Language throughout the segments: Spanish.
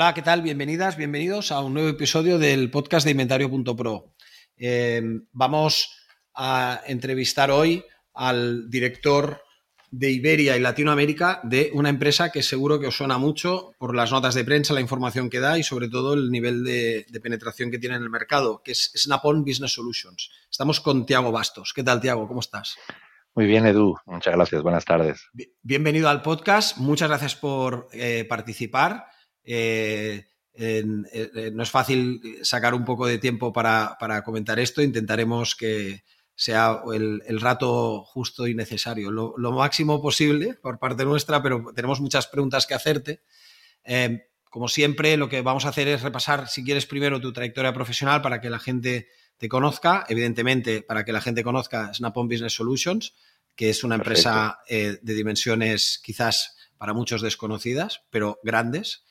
Hola, ¿qué tal? Bienvenidas, bienvenidos a un nuevo episodio del podcast de Inventario.pro. Eh, vamos a entrevistar hoy al director de Iberia y Latinoamérica de una empresa que seguro que os suena mucho por las notas de prensa, la información que da y sobre todo el nivel de, penetración que tiene en el mercado, que es Snap-on Business Solutions. Estamos con Tiago Bastos. ¿Qué tal, Tiago? ¿Cómo estás? Muy bien, Edu. Muchas gracias. Buenas tardes. Bienvenido al podcast. Muchas gracias por eh, participar. Eh, eh, no es fácil sacar un poco de tiempo para, comentar esto. Intentaremos que sea el, rato justo y necesario, lo, máximo posible por parte nuestra, pero tenemos muchas preguntas que hacerte. Eh, como siempre, lo que vamos a hacer es repasar, si quieres, primero tu trayectoria profesional para que la gente te conozca. Evidentemente, para que la gente conozca Snap-on Business Solutions, que es una empresa de dimensiones quizás para muchos desconocidas, pero grandes.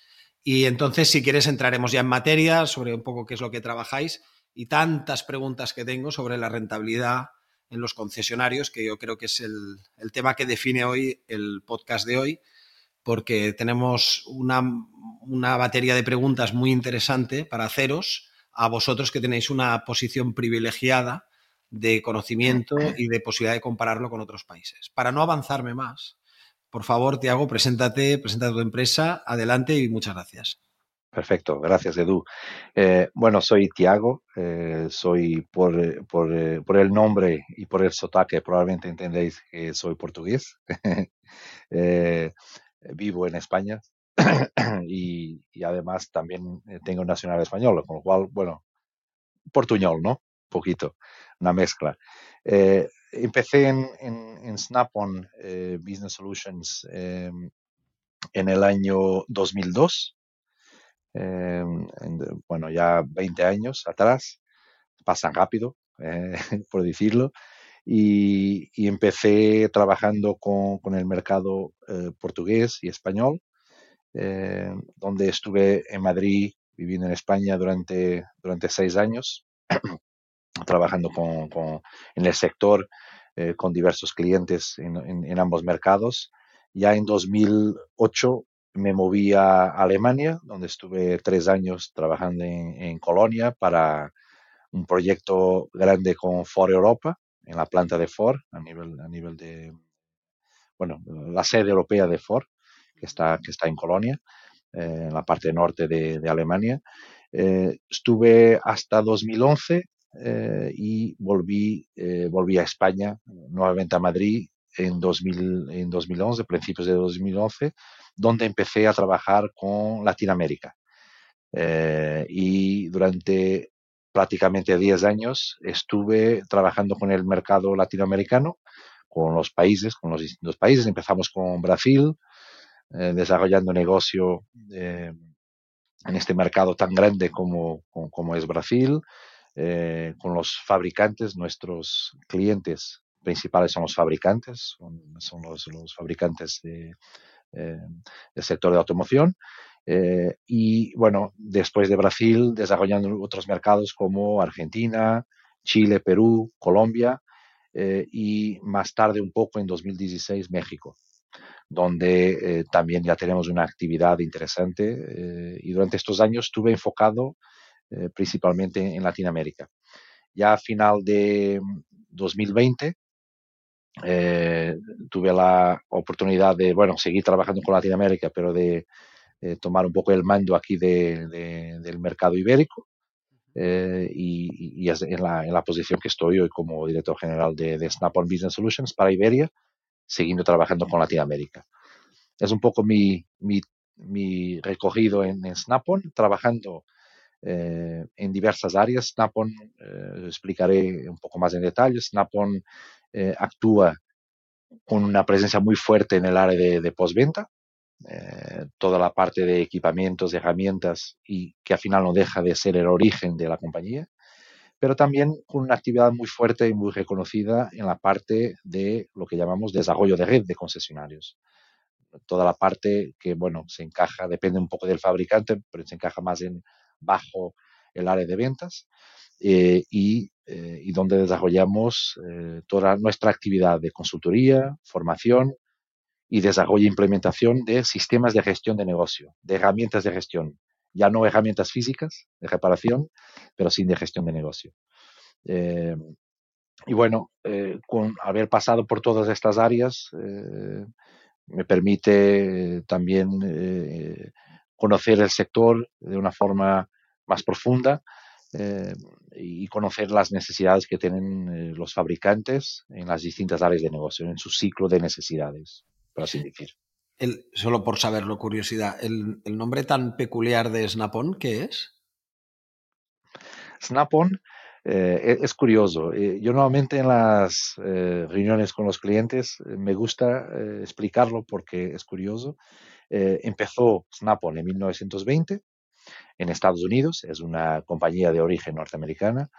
Y entonces, si quieres, entraremos ya en materia sobre un poco qué es lo que trabajáis y tantas preguntas que tengo sobre la rentabilidad en los concesionarios, que yo creo que es el, tema que define hoy el podcast de hoy, porque tenemos una, una batería de preguntas muy interesante para haceros a vosotros que tenéis una posición privilegiada de conocimiento y de posibilidad de compararlo con otros países. Para no avanzarme más, por favor, Tiago, preséntate, presenta tu empresa, adelante y muchas gracias. Perfecto, gracias Edu. Eh, bueno, soy Tiago, eh, soy por, por, el nombre y por el sotaque, probablemente entendéis que soy portugués. Eh, vivo en España y, además también tengo nacional español, con lo cual, bueno, portuñol, ¿no? Poquito, una mezcla empecé en, en, Snap-on eh, Business Solutions em, en el año 2002. Em, bueno, ya 20 años atrás, pasan rápido, eh, por decirlo, y, empecé trabajando con, con el mercado eh, portugués y español, em, donde estuve en Madrid, viviendo en España durante, durante seis años, trabajando con, con, en el sector eh, con diversos clientes en, ambos mercados. Ya en 2008 me moví a Alemania, donde estuve tres años trabajando en, Colonia para un proyecto grande con Ford Europa, en la planta de Ford, a nivel, a nivel de, bueno, la sede europea de Ford, que está, que está en Colonia, eh, en la parte norte de, de Alemania. Eh, estuve hasta 2011 eh, y volví, eh, volví a España, nuevamente a Madrid en, 2000, en 2011, principios de 2011, donde empecé a trabajar con Latinoamérica. Eh, y durante prácticamente 10 años estuve trabajando con el mercado latinoamericano, con los países, con los distintos países. Empezamos con Brasil, desarrollando negocio en este mercado tan grande como, como es Brasil. Eh, con los fabricantes, nuestros clientes principales son los fabricantes, son, los, fabricantes de, eh, del sector de automoción. Eh, y bueno, después de Brasil, desarrollando otros mercados como Argentina, Chile, Perú, Colombia y más tarde un poco en 2016 México donde también ya tenemos una actividad interesante y durante estos años estuve enfocado eh, principalmente en Latinoamérica. Ya a final de 2020 eh, tuve la oportunidad de, bueno, seguir trabajando con Latinoamérica, pero de eh, tomar un poco el mando aquí del mercado ibérico. y, y en, la, en, la, posición que estoy hoy como director general de, de Snap-on Business Solutions para Iberia, siguiendo trabajando con Latinoamérica. Es un poco mi, mi, mi recogido en, en Snap-on, trabajando eh, en diversas áreas. Snap-on, eh, explicaré un poco más en detalle, Snap-on eh, actúa con una presencia muy fuerte en el área de, postventa, toda la parte de equipamientos, herramientas y que al final no deja de ser el origen de la compañía, pero también con una actividad muy fuerte y muy reconocida en la parte de lo que llamamos desarrollo de red de concesionarios. Toda la parte que, bueno, se encaja, depende un poco del fabricante, pero se encaja más en bajo el área de ventas eh, y, eh, y, donde desarrollamos eh, toda nuestra actividad de consultoría, formación y desarrollo e implementación de sistemas de gestión de negocio, de herramientas de gestión, ya no herramientas físicas de reparación, pero sí de gestión de negocio. y bueno, con haber pasado por todas estas áreas, me permite también conocer el sector de una forma más profunda eh, y conocer las necesidades que tienen eh, los fabricantes en las distintas áreas de negocio, en su ciclo de necesidades, por así decir. solo por saberlo, curiosidad, ¿el, nombre tan peculiar de Snap-on qué es? Snap-on eh, es curioso. yo normalmente en las reuniones con los clientes me gusta explicarlo porque es curioso. Empezó Snap-on en 1920 en Estados Unidos, es una compañía de origen norteamericana,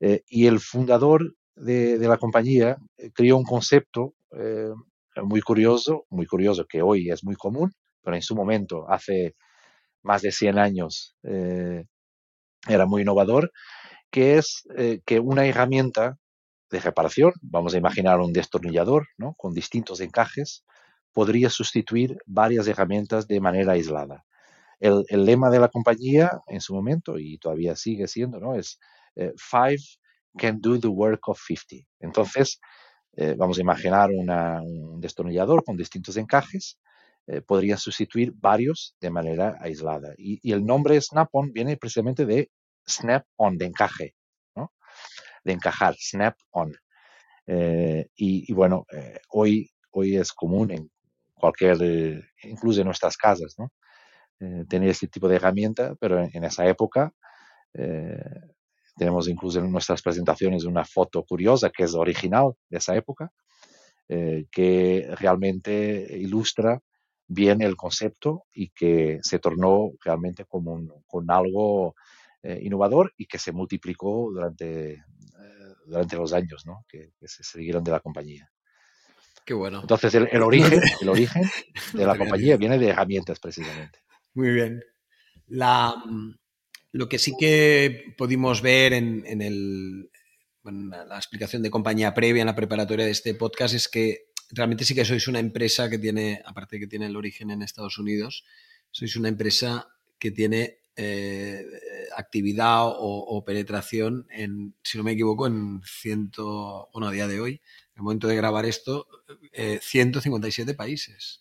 eh, y el fundador de, la compañía eh, creó un concepto eh, muy curioso, muy curioso que hoy es muy común, pero en su momento, hace más de 100 años, era muy innovador, que es que una herramienta de reparación, vamos a imaginar un destornillador, ¿no? con distintos encajes, podría sustituir varias herramientas de manera aislada el, lema de la compañía en su momento, y todavía sigue siendo, ¿no? Es eh, Five can do the work of 50. Entonces, eh, vamos a imaginar un destornillador con distintos encajes, eh, podría sustituir varios de manera aislada. Y, el nombre Snap-on viene precisamente de Snap-on, de encaje, ¿no? De encajar, Snap-on. Y, y, bueno, hoy, hoy es común en cualquier, incluso en nuestras casas, ¿no? Eh, tener este tipo de herramienta, pero en, esa época eh, tenemos incluso en nuestras presentaciones una foto curiosa que es original de esa época, eh, que realmente ilustra bien el concepto y que se tornó realmente como un, con algo innovador y que se multiplicó durante, durante los años ¿no? que, se siguieron de la compañía. Qué bueno. Entonces, el, el origen, el origen de la compañía viene de herramientas precisamente. Muy bien. La, mm, lo que sí que pudimos ver en, el, la explicación de compañía previa en la preparatoria de este podcast es que realmente sí que sois una empresa que tiene, aparte de que tiene el origen en Estados Unidos, sois una empresa que tiene eh, actividad o, penetración en, si no me equivoco, en ciento, bueno, a día de hoy, momento de grabar esto, 157 eh, países.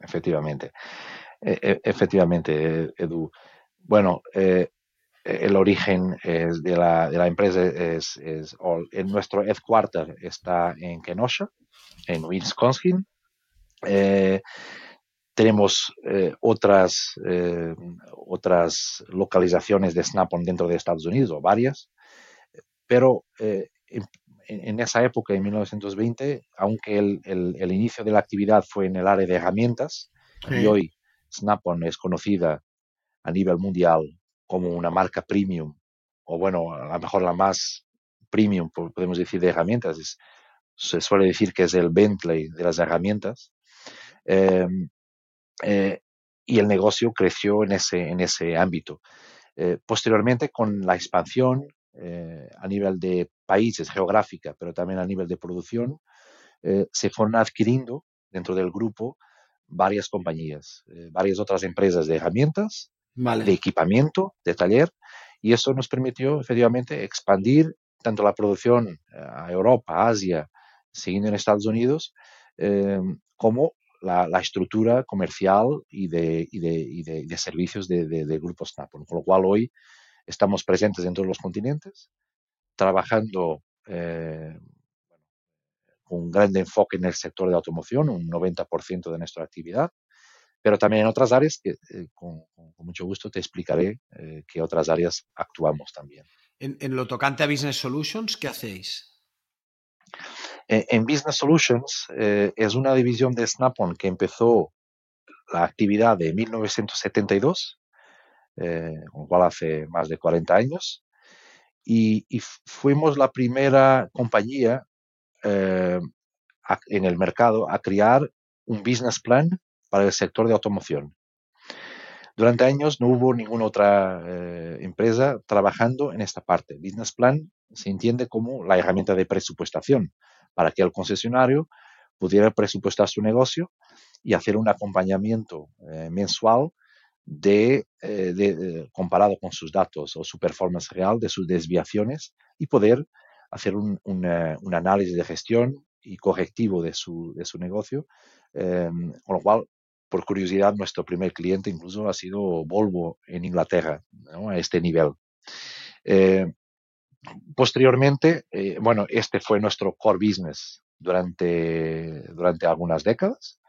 Efectivamente. E, e, efectivamente, Edu. Bueno, el origen de, la, de, la, empresa es, es en nuestro headquarter está en Kenosha, en Wisconsin. Tenemos otras, otras localizaciones de Snap-on dentro de Estados Unidos, o varias, pero en, esa época, en 1920, aunque el, el, inicio de la actividad fue en el área de herramientas, y hoy Snap-on es conocida a nivel mundial como una marca premium, o bueno, a lo mejor la más premium, podemos decir, de herramientas. se suele decir que es el Bentley de las herramientas. Em, eh, y el negocio creció en ese, en ese ámbito. Eh, posteriormente, con la expansión eh, a nivel de países geográfica, pero también a nivel de producción, se fueron adquiriendo dentro del grupo varias compañías, eh, varias otras empresas de herramientas, de equipamiento, de taller, y eso nos permitió efectivamente expandir tanto la producción eh, a Europa, Asia, siguiendo en Estados Unidos, eh, como la, estructura comercial y de, y de, de, servicios de, de, Grupo Snap. Con lo cual hoy estamos presentes en todos los continentes, trabajando un gran enfoque en el sector de automoción, un 90% de nuestra actividad, pero también en otras áreas que eh, con, mucho gusto te explicaré eh, qué otras áreas actuamos también. En, lo tocante a Business Solutions, ¿qué hacéis? En, Business Solutions eh, es una división de Snap-on que empezó la actividad de 1972, lo cual hace más de 40 años, y, fuimos la primera compañía en el mercado a crear un business plan para el sector de automoción. Durante años no hubo ninguna otra eh, empresa trabajando en esta parte. Business plan se entiende como la herramienta de presupuestación para que el concesionario pudiera presupuestar su negocio y hacer un acompañamiento eh, mensual de, eh, comparado con sus datos o su performance real de sus desviaciones y poder hacer un, un análisis de gestión y correctivo de su, de su negocio, em, con lo cual por curiosidad, nuestro primer cliente incluso ha sido Volvo en Inglaterra, a este nivel. Eh, posteriormente, eh, bueno, este fue nuestro core business durante, durante algunas décadas.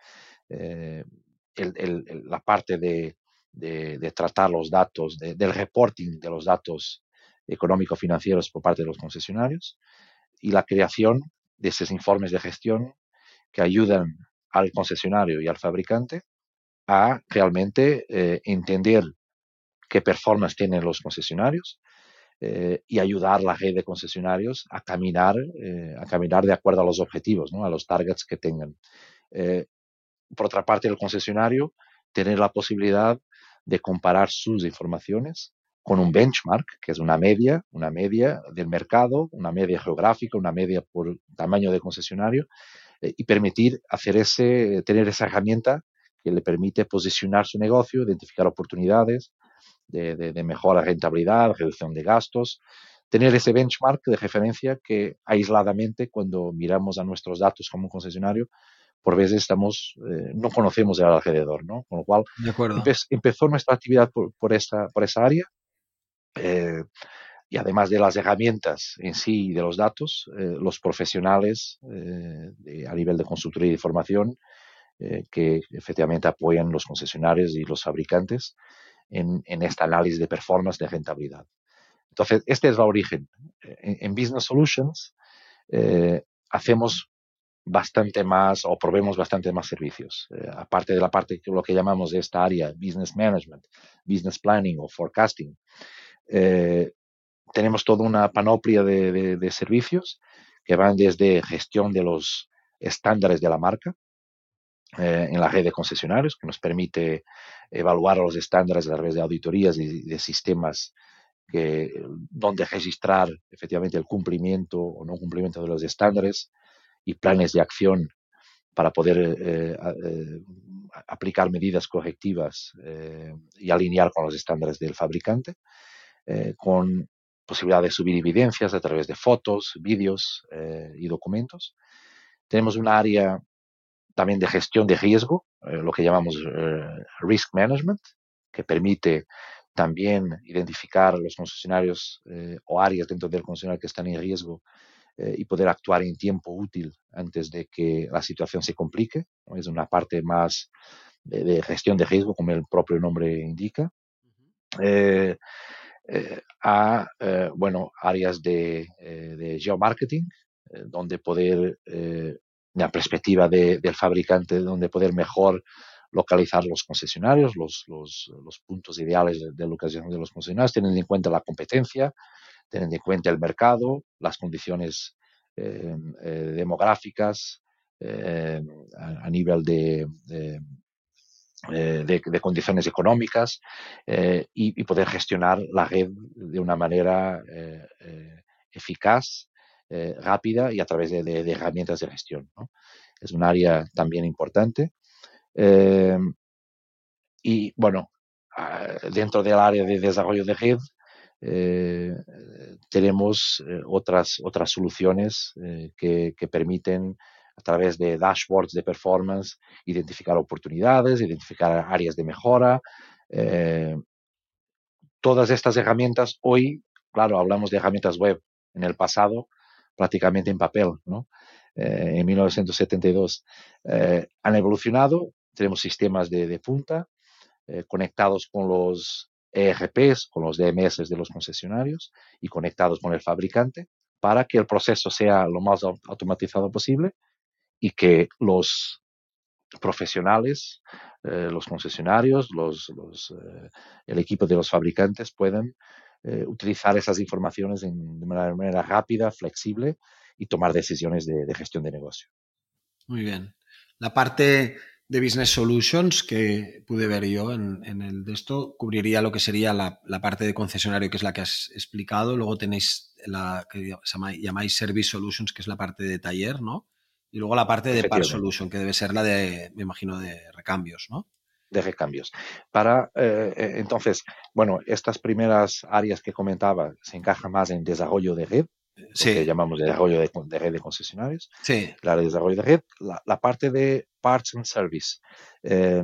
Eh, la parte de, tratar los datos, del reporting de los datos económico-financieros por parte de los concesionarios y la creación de esos informes de gestión que ayudan al concesionario y al fabricante a realmente eh, entender qué performance tienen los concesionarios eh, y ayudar a la red de concesionarios a caminar, eh, a caminar de acuerdo a los objetivos, ¿no? a los targets que tengan. por otra parte, el concesionario tener la posibilidad de comparar sus informaciones con un benchmark, que es una media, una media del mercado, una media geográfica, una media por tamaño de concesionario, eh, y permitir hacer ese, tener esa herramienta que le permite posicionar su negocio, identificar oportunidades de, de, mejora rentabilidad, reducción de gastos, tener ese benchmark de referencia que aisladamente cuando miramos a nuestros datos como un concesionario, por veces estamos, eh, no conocemos el alrededor, ¿no? Con lo cual empezó nuestra actividad por, por, esta, por esa área. Eh, y además de las herramientas en sí y de los datos, eh, los profesionales eh, a nivel de consultoría y formación eh, que efectivamente apoyan los concesionarios y los fabricantes en, en este análisis de performance de rentabilidad. Entonces, este es el origen. En, Business Solutions hacemos bastante más o probemos bastante más servicios. aparte de la parte lo que llamamos de esta área, Business Management, Business Planning o Forecasting, tenemos toda una panoplia de, servicios que van desde gestión de los estándares de la marca eh, en la red de concesionarios, que nos permite evaluar los estándares a través de auditorías y de sistemas donde registrar efectivamente el cumplimiento o no cumplimiento de los estándares y planes de acción para poder eh, eh, aplicar medidas correctivas y alinear con los estándares del fabricante, con posibilidad de subir evidencias a través de fotos, vídeos eh, y documentos. Tenemos un área también de gestión de riesgo, eh, lo que llamamos eh, risk management, que permite también identificar los concesionarios o áreas dentro del concesionario que están en riesgo y poder actuar en tiempo útil antes de que la situación se complique. Es una parte más de, gestión de riesgo, como el propio nombre indica. Eh, a eh, bueno, áreas de, eh, de geomarketing, donde poder, la perspectiva del fabricante, donde poder mejor localizar los concesionarios, los, los, los puntos ideales de, localización de los concesionarios, teniendo en cuenta la competencia, teniendo en cuenta el mercado, las condiciones demográficas a, nivel de, eh, de, condiciones económicas eh, y, poder gestionar la red de una manera eh, eficaz, rápida y a través de, herramientas de gestión. Es un área también importante. y bueno, ah, dentro del área de desarrollo de red, tenemos otras, otras soluciones que, que, permiten a través de dashboards de performance, identificar oportunidades, identificar áreas de mejora. Eh, todas estas herramientas, hoy, claro, hablamos de herramientas web, en el pasado prácticamente en papel, ¿no? Eh, en 1972 eh, han evolucionado, tenemos sistemas de, de punta conectados con los ERPs, con los DMS de los concesionarios y conectados con el fabricante para que el proceso sea lo más automatizado posible y que los profesionales los concesionarios, los, el equipo de los fabricantes puedan utilizar esas informaciones de manera, rápida, flexible y tomar decisiones de gestión de negocio. Muy bien. La parte de Business Solutions que pude ver yo en, el de esto cubriría lo que sería la, parte de concesionario, que es la que has explicado. Luego tenéis la que llamáis Service Solutions, que es la parte de taller, ¿no? Y luego la parte de Part Solution, que debe ser la de, me imagino, de recambios, ¿no? De recambios. Para, eh, eh, entonces, bueno, estas primeras áreas que comentaba se encajan más en desarrollo de red, que llamamos desarrollo de, red de concesionarios, sí. la de desarrollo de red, la, parte de parts and service. Eh,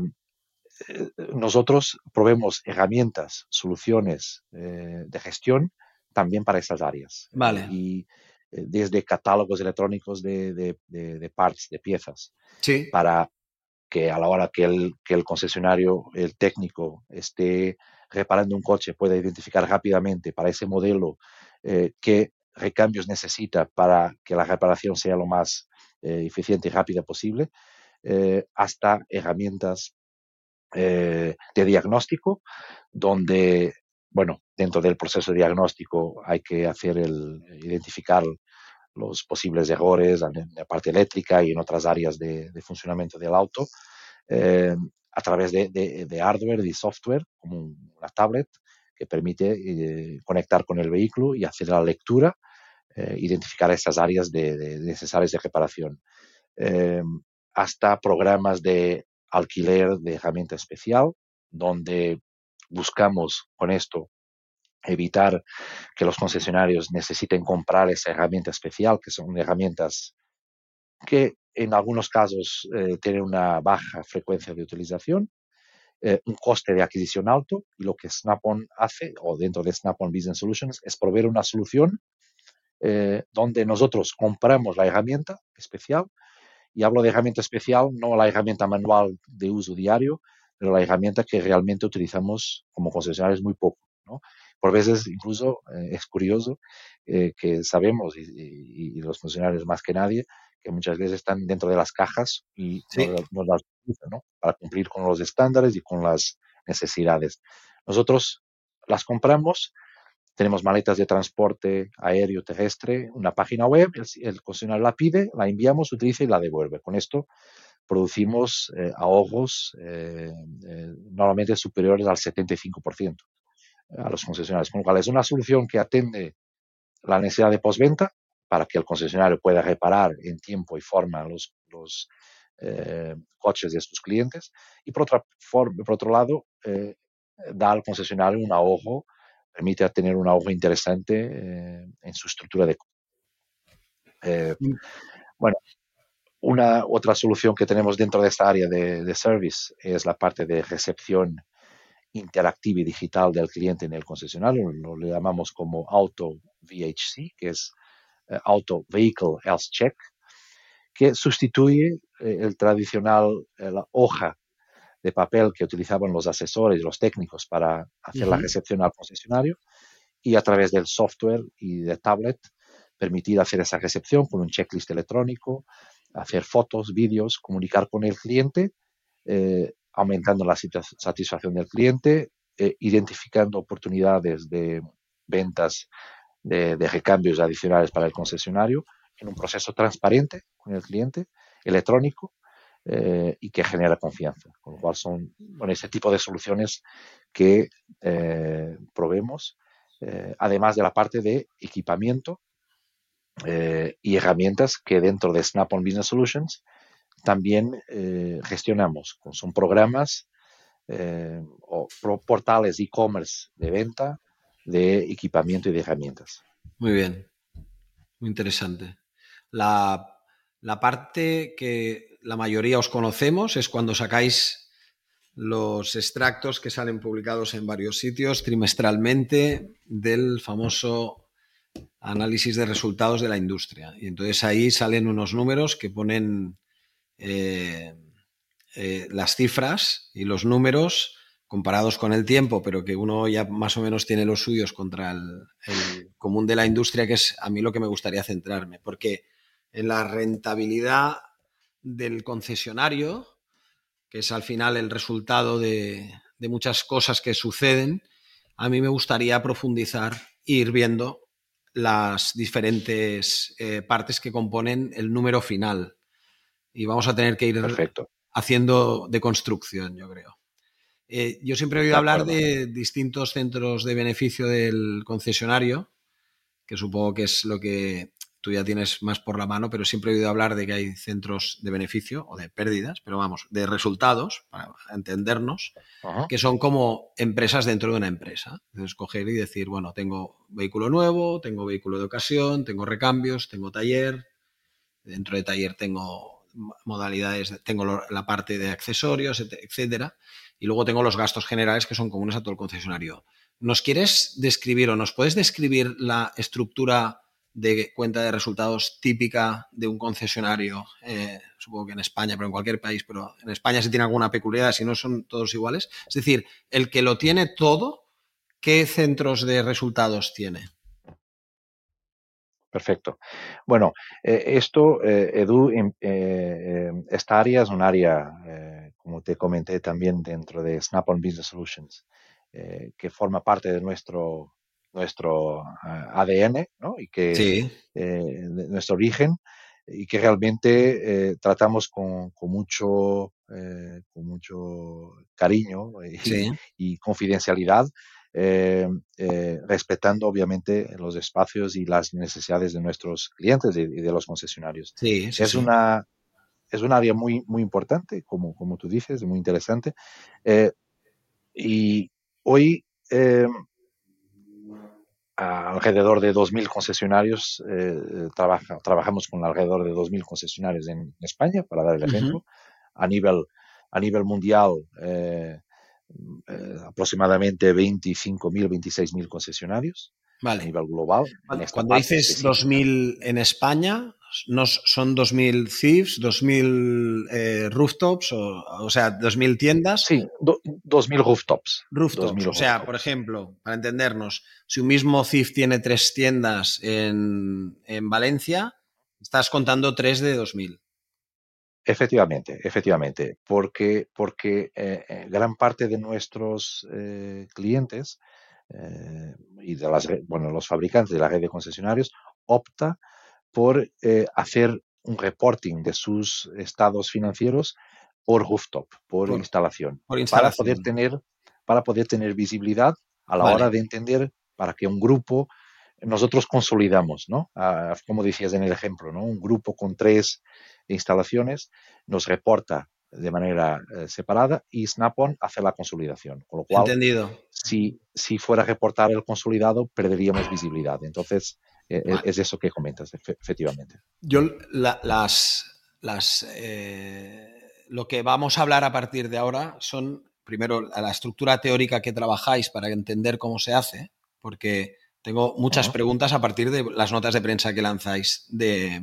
eh, nosotros probemos herramientas, soluciones eh, de gestión también para esas áreas. Vale. Y desde catálogos electrónicos de, de, parts, de piezas, sí. para que a la hora que el, que el concesionario, el técnico, esté reparando un coche, pueda identificar rápidamente para ese modelo eh, qué recambios necesita para que la reparación sea lo más eh, eficiente y rápida posible, eh, hasta herramientas eh, de diagnóstico, donde, bueno, dentro del proceso de diagnóstico hay que hacer el, identificar los posibles errores en la parte eléctrica y en otras áreas de, funcionamiento del auto, a través de, de, hardware y software, como una tablet, que permite eh, conectar con el vehículo y hacer la lectura, eh, identificar esas áreas de, necesarias de reparación. Em, hasta programas de alquiler de herramienta especial, donde buscamos con esto evitar que los concesionarios necesiten comprar esa herramienta especial, que son herramientas que en algunos casos eh, tienen una baja frecuencia de utilización eh, un coste de adquisición alto y lo que Snap-on hace, o dentro de Snap-on Business Solutions, es proveer una solución eh, donde nosotros compramos la herramienta especial, y hablo de herramienta especial, no la herramienta manual de uso diario, pero la herramienta que realmente utilizamos como concesionarios muy poco. Por veces incluso eh, es curioso que sabemos, y, los funcionarios más que nadie, que muchas veces están dentro de las cajas y no, las utilizan, ¿no? Para cumplir con los estándares y con las necesidades. Nosotros las compramos, tenemos maletas de transporte aéreo, terrestre, una página web, el, concesionario la pide, la enviamos, utiliza y la devuelve. Con esto producimos eh, ahorros eh, eh, normalmente superiores al 75% a los concesionarios, con lo cual es una solución que atende la necesidad de postventa para que el concesionario pueda reparar en tiempo y forma los, los eh, coches de sus clientes. Y por, otra forma, por otro lado, eh, da al concesionario un ahorro, permite tener un ahorro interesante eh, en su estructura de mm. Bueno, una otra solución que tenemos dentro de esta área de, de, service es la parte de recepción interactiva y digital del cliente en el concesionario, lo, lo llamamos como Auto VHC, que es eh, Auto Vehicle Health Check, que sustituye eh, el tradicional, eh, la hoja de papel que utilizaban los asesores y los técnicos para hacer la recepción al concesionario y a través del software y de tablet permitir hacer esa recepción con un checklist electrónico, hacer fotos, vídeos, comunicar con el cliente, aumentando la satisfacción del cliente, identificando oportunidades de ventas de, recambios adicionales para el concesionario en un proceso transparente con el cliente, electrónico eh, y que genera confianza. Con lo cual son bueno, ese tipo de soluciones que eh, probemos, eh, además de la parte de equipamiento y herramientas que dentro de Snap-on Business Solutions también gestionamos. Son programas o portales e-commerce de venta de equipamiento y de herramientas. Muy bien, muy interesante. La, parte que la mayoría os conocemos es cuando sacáis los extractos que salen publicados en varios sitios trimestralmente del famoso análisis de resultados de la industria. Y entonces ahí salen unos números que ponen eh, eh, las cifras y los números comparados con el tiempo, pero que uno ya más o menos tiene los suyos contra el, común de la industria, que es a mí lo que me gustaría centrarme, porque en la rentabilidad del concesionario, que es al final el resultado de, muchas cosas que suceden, a mí me gustaría profundizar e ir viendo las diferentes eh, partes que componen el número final. Y vamos a tener que ir haciendo de construcción, yo creo. Eh, yo siempre he oído hablar de distintos centros de beneficio del concesionario, que supongo que es lo que tú ya tienes más por la mano, pero siempre he oído hablar de que hay centros de beneficio o de pérdidas, pero vamos, de resultados, para entendernos, que son como empresas dentro de una empresa. Entonces, coger y decir, bueno, tengo vehículo nuevo, tengo vehículo de ocasión, tengo recambios, tengo taller, dentro de taller tengo modalidades, tengo la parte de accesorios, etcétera, y luego tengo los gastos generales que son comunes a todo el concesionario. ¿Nos quieres describir o nos puedes describir la estructura de cuenta de resultados típica de un concesionario, eh, supongo que en España, pero en cualquier país, pero en España se tiene alguna peculiaridad, si no son todos iguales. Es decir, el que lo tiene todo, ¿qué centros de resultados tiene? Perfecto. Bueno, eh, esto, eh, Edu, esta área es un área, como te comenté también dentro de Snap-on Business Solutions, que forma parte de nuestro nuestro eh, ADN ¿no? y que eh, nuestro origen y que realmente eh, tratamos con, mucho con mucho cariño y, confidencialidad respetando obviamente los espacios y las necesidades de nuestros clientes y, de los concesionarios. Es una es un área muy muy importante como como tú dices muy interesante. Y hoy alrededor de 2.000 concesionarios, eh, trabaja, trabajamos con alrededor de 2.000 concesionarios en España, para dar el ejemplo. a, nivel, a nivel mundial, eh, aproximadamente 25.000, 26.000 concesionarios. A nivel global. Cuando dices 2.000 en España, son 2.000 thieves, 2.000 eh, rooftops, o, sea, 2.000 tiendas. Sí, 2.000 rooftops. Rooftops. o sea, por ejemplo, para entendernos, si un mismo thief tiene tres tiendas en, Valencia, estás contando tres de 2.000. Efectivamente, efectivamente, porque, porque eh, eh, gran parte de nuestros clientes y de las, bueno, los fabricantes de la red de concesionarios opta por eh, hacer un reporting de sus estados financieros por rooftop, por, instalación, para poder tener para poder tener visibilidad a la hora de entender para que un grupo nosotros consolidamos, ¿no? Ah, como decías en el ejemplo, ¿no? Un grupo con tres instalaciones nos reporta de manera eh, separada y Snap-on hace la consolidación. Con lo cual, Entendido. Si, si fuera a reportar el consolidado, perderíamos visibilidad. Entonces, e, e, es eso que comentas, efectivamente. Yo las, las eh, lo que vamos a hablar a partir de ahora son primero la estructura teórica que trabajáis para entender cómo se hace, porque tengo muchas preguntas a partir de las notas de prensa que lanzáis de,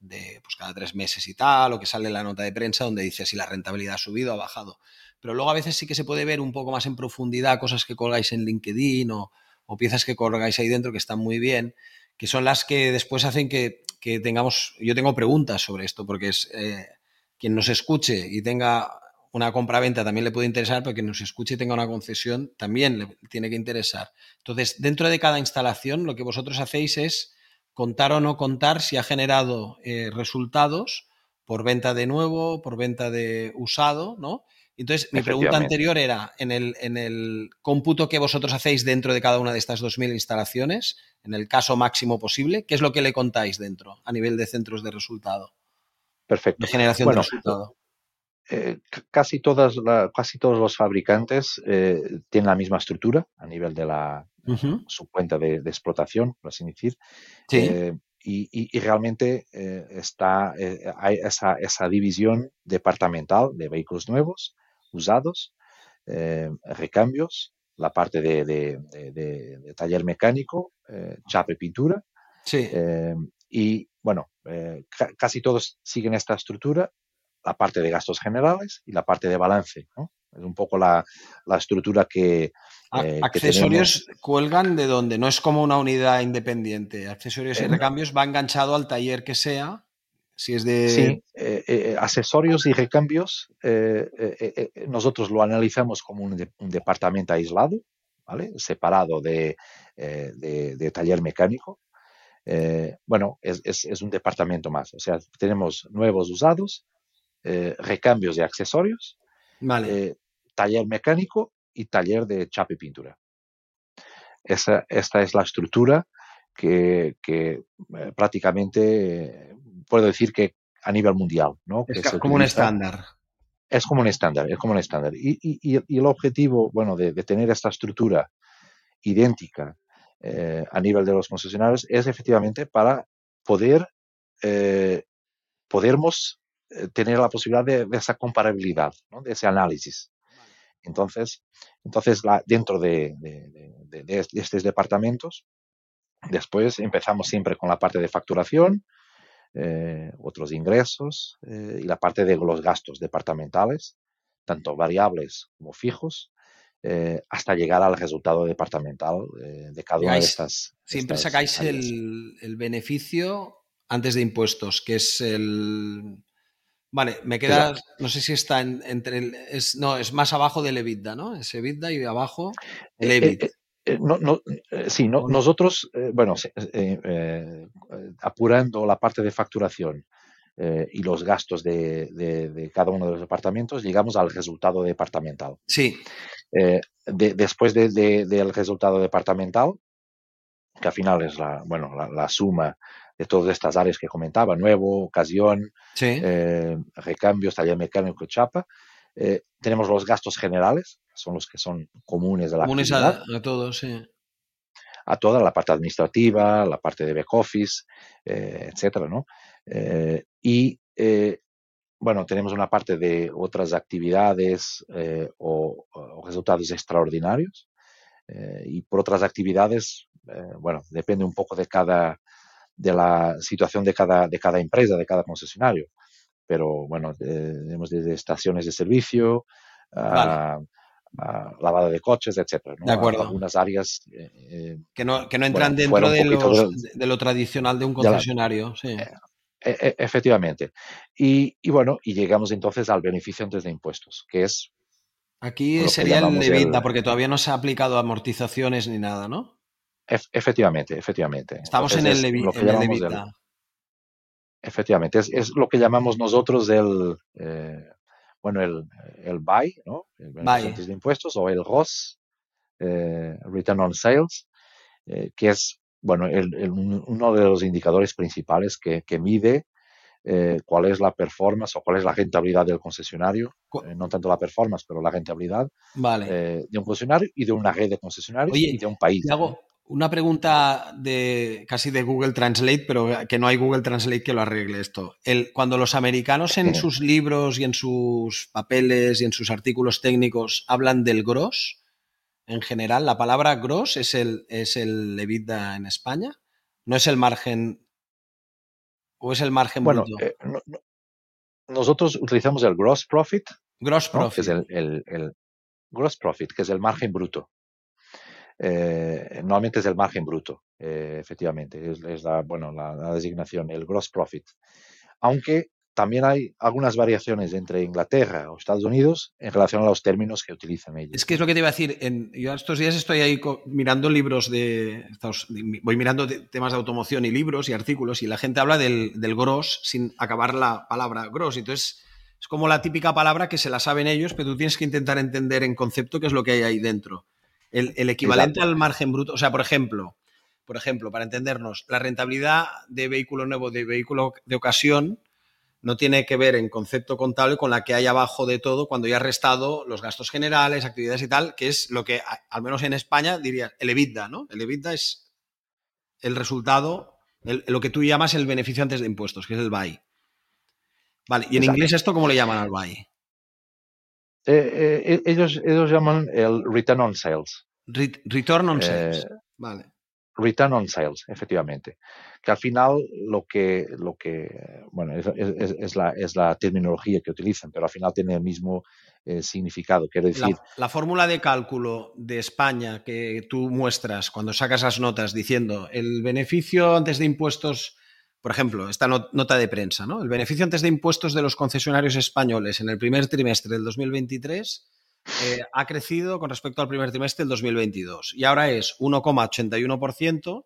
de pues cada tres meses y tal, o que sale la nota de prensa donde dice si la rentabilidad ha subido o ha bajado. Pero luego a veces sí que se puede ver un poco más en profundidad cosas que colgáis en LinkedIn o, o piezas que colgáis ahí dentro que están muy bien, que son las que después hacen que, tengamos, yo tengo preguntas sobre esto, porque es eh, quien nos escuche y tenga una compra-venta también le puede interesar, pero quien nos escuche y tenga una concesión también le tiene que interesar. Entonces, dentro de cada instalación, lo que vosotros hacéis es contar o no contar si ha generado eh, resultados por venta de nuevo, por venta de usado, ¿no? Entonces, mi pregunta anterior era, en el, en el cómputo que vosotros hacéis dentro de cada una de estas 2.000 instalaciones, en el caso máximo posible, ¿qué es lo que le contáis dentro a nivel de centros de resultado? Perfecto. De generación de resultado. Eh, casi, todas casi todos los fabricantes eh, tienen la misma estructura a nivel de la, su cuenta de, explotación, por así decir. Eh, y, realmente está, hay esa, esa división departamental de vehículos nuevos, usados, eh, recambios, la parte de, taller mecánico, eh, chapa y pintura. Sí. Eh, y bueno, casi todos siguen esta estructura, la parte de gastos generales y la parte de balance. Es un poco la, estructura que... accesorios cuelgan de donde, no es como una unidad independiente. Accesorios y recambios va enganchado al taller que sea Si es de... Sí, eh, eh, accesorios y recambios, nosotros lo analizamos como un, departamento aislado, ¿vale? separado de, taller mecánico. bueno, es, un departamento más. O sea, tenemos nuevos usados, recambios de accesorios, taller mecánico y taller de chapa y pintura. esta es la estructura que, prácticamente puedo decir que a nivel mundial. ¿no? Es como un estándar. Es como un estándar, es como un estándar. Y, el objetivo, bueno, de, tener esta estructura idéntica eh, a nivel de los concesionarios es efectivamente para poder, eh, podermos eh, tener la posibilidad de, esa comparabilidad, de ese análisis. Entonces, entonces dentro de, de, estos departamentos, después empezamos siempre con la parte de facturación, eh, otros ingresos eh, y la parte de los gastos departamentales, tanto variables como fijos, eh, hasta llegar al resultado departamental de cada una de estas. Siempre sacáis el, el, beneficio antes de impuestos, que es el. Vale, me queda, no sé si está entre el, es, no, es más abajo del EBITDA, ¿no? Es EBITDA y abajo el EBIT. Eh, no, no, eh, sí, no, nosotros, eh, bueno, apurando la parte de facturación y los gastos de, cada uno de los departamentos, llegamos al resultado departamental. Sí. después del resultado departamental, que al final es la, bueno, la, suma de todas estas áreas que comentaba, nuevo, ocasión, recambios, taller mecánico, chapa, tenemos los gastos generales, son los que son comunes de la comunes a, todos, sí. A toda la parte administrativa, la parte de back office, eh, etcétera, ¿no? Eh, y eh, bueno, tenemos una parte de otras actividades o, resultados extraordinarios. y por otras actividades, bueno, depende un poco de cada de la situación de cada, de cada empresa, de cada concesionario. Pero bueno, tenemos desde estaciones de servicio, lavado de coches, etcétera. De acuerdo. Algunas áreas eh, eh, que, no, que no entran dentro de, de, lo tradicional de un concesionario. sí. Eh, e, efectivamente. Y, y, bueno, y llegamos entonces al beneficio antes de impuestos, que es... Aquí sería el EBITDA, porque todavía no se ha aplicado amortizaciones ni nada, ¿no? Efectivamente, efectivamente. Estamos en el, EBITDA. efectivamente, es, es, lo que llamamos nosotros el bueno, el, el ¿no? El beneficio de impuestos, o el ROS, eh, Return on Sales, eh, que es, bueno, el, uno de los indicadores principales que, que mide eh, cuál es la performance o cuál es la rentabilidad del concesionario, no tanto la performance, pero la rentabilidad de un concesionario y de una red de concesionarios y de un país. Una pregunta de casi de Google Translate, pero que no hay Google Translate que lo arregle esto. El, cuando los americanos en sus libros y en sus papeles y en sus artículos técnicos hablan del gross, en general, la palabra gross es el, es el EBITDA en España. ¿No es el margen o es el margen bueno, eh, nosotros utilizamos el gross profit. Gross profit. Que es el, el, gross profit, que es el margen bruto. Eh, normalmente es el margen bruto, eh, efectivamente, es, la, bueno, la, designación, el gross profit. Aunque también hay algunas variaciones entre Inglaterra o Estados Unidos en relación a los términos que utilizan ellos. Es que es lo que te iba a decir. En, yo estos días estoy ahí mirando libros de. Voy mirando temas de automoción y libros y artículos, y la gente habla del, del gross sin acabar la palabra gross. Entonces, es como la típica palabra que se la saben ellos, pero tú tienes que intentar entender en concepto qué es lo que hay ahí dentro. El, equivalente al margen bruto, o sea, por ejemplo, por ejemplo, para entendernos, la rentabilidad de vehículo nuevo, de vehículo de ocasión, no tiene que ver en concepto contable con la que hay abajo de todo cuando ya has restado los gastos generales, actividades y tal, que es lo que, al menos en España, diría el EBITDA, ¿no? El EBITDA es el resultado, lo que tú llamas el beneficio antes de impuestos, que es el BAI. Vale, ¿y en inglés esto cómo le llaman al BAI? Eh, eh, ellos, ellos llaman el return on sales. return on sales. Eh, vale. Return on sales, efectivamente. Que al final lo que, lo que bueno, es, es, la, es la terminología que utilizan, pero al final tiene el mismo significado. Quiero decir. La, fórmula de cálculo de España que tú muestras cuando sacas las notas diciendo el beneficio antes de impuestos por ejemplo, esta nota de prensa, ¿no? El beneficio antes de impuestos de los concesionarios españoles en el primer trimestre del 2023 eh, ha crecido con respecto al primer trimestre del 2022 y ahora es 1,81%.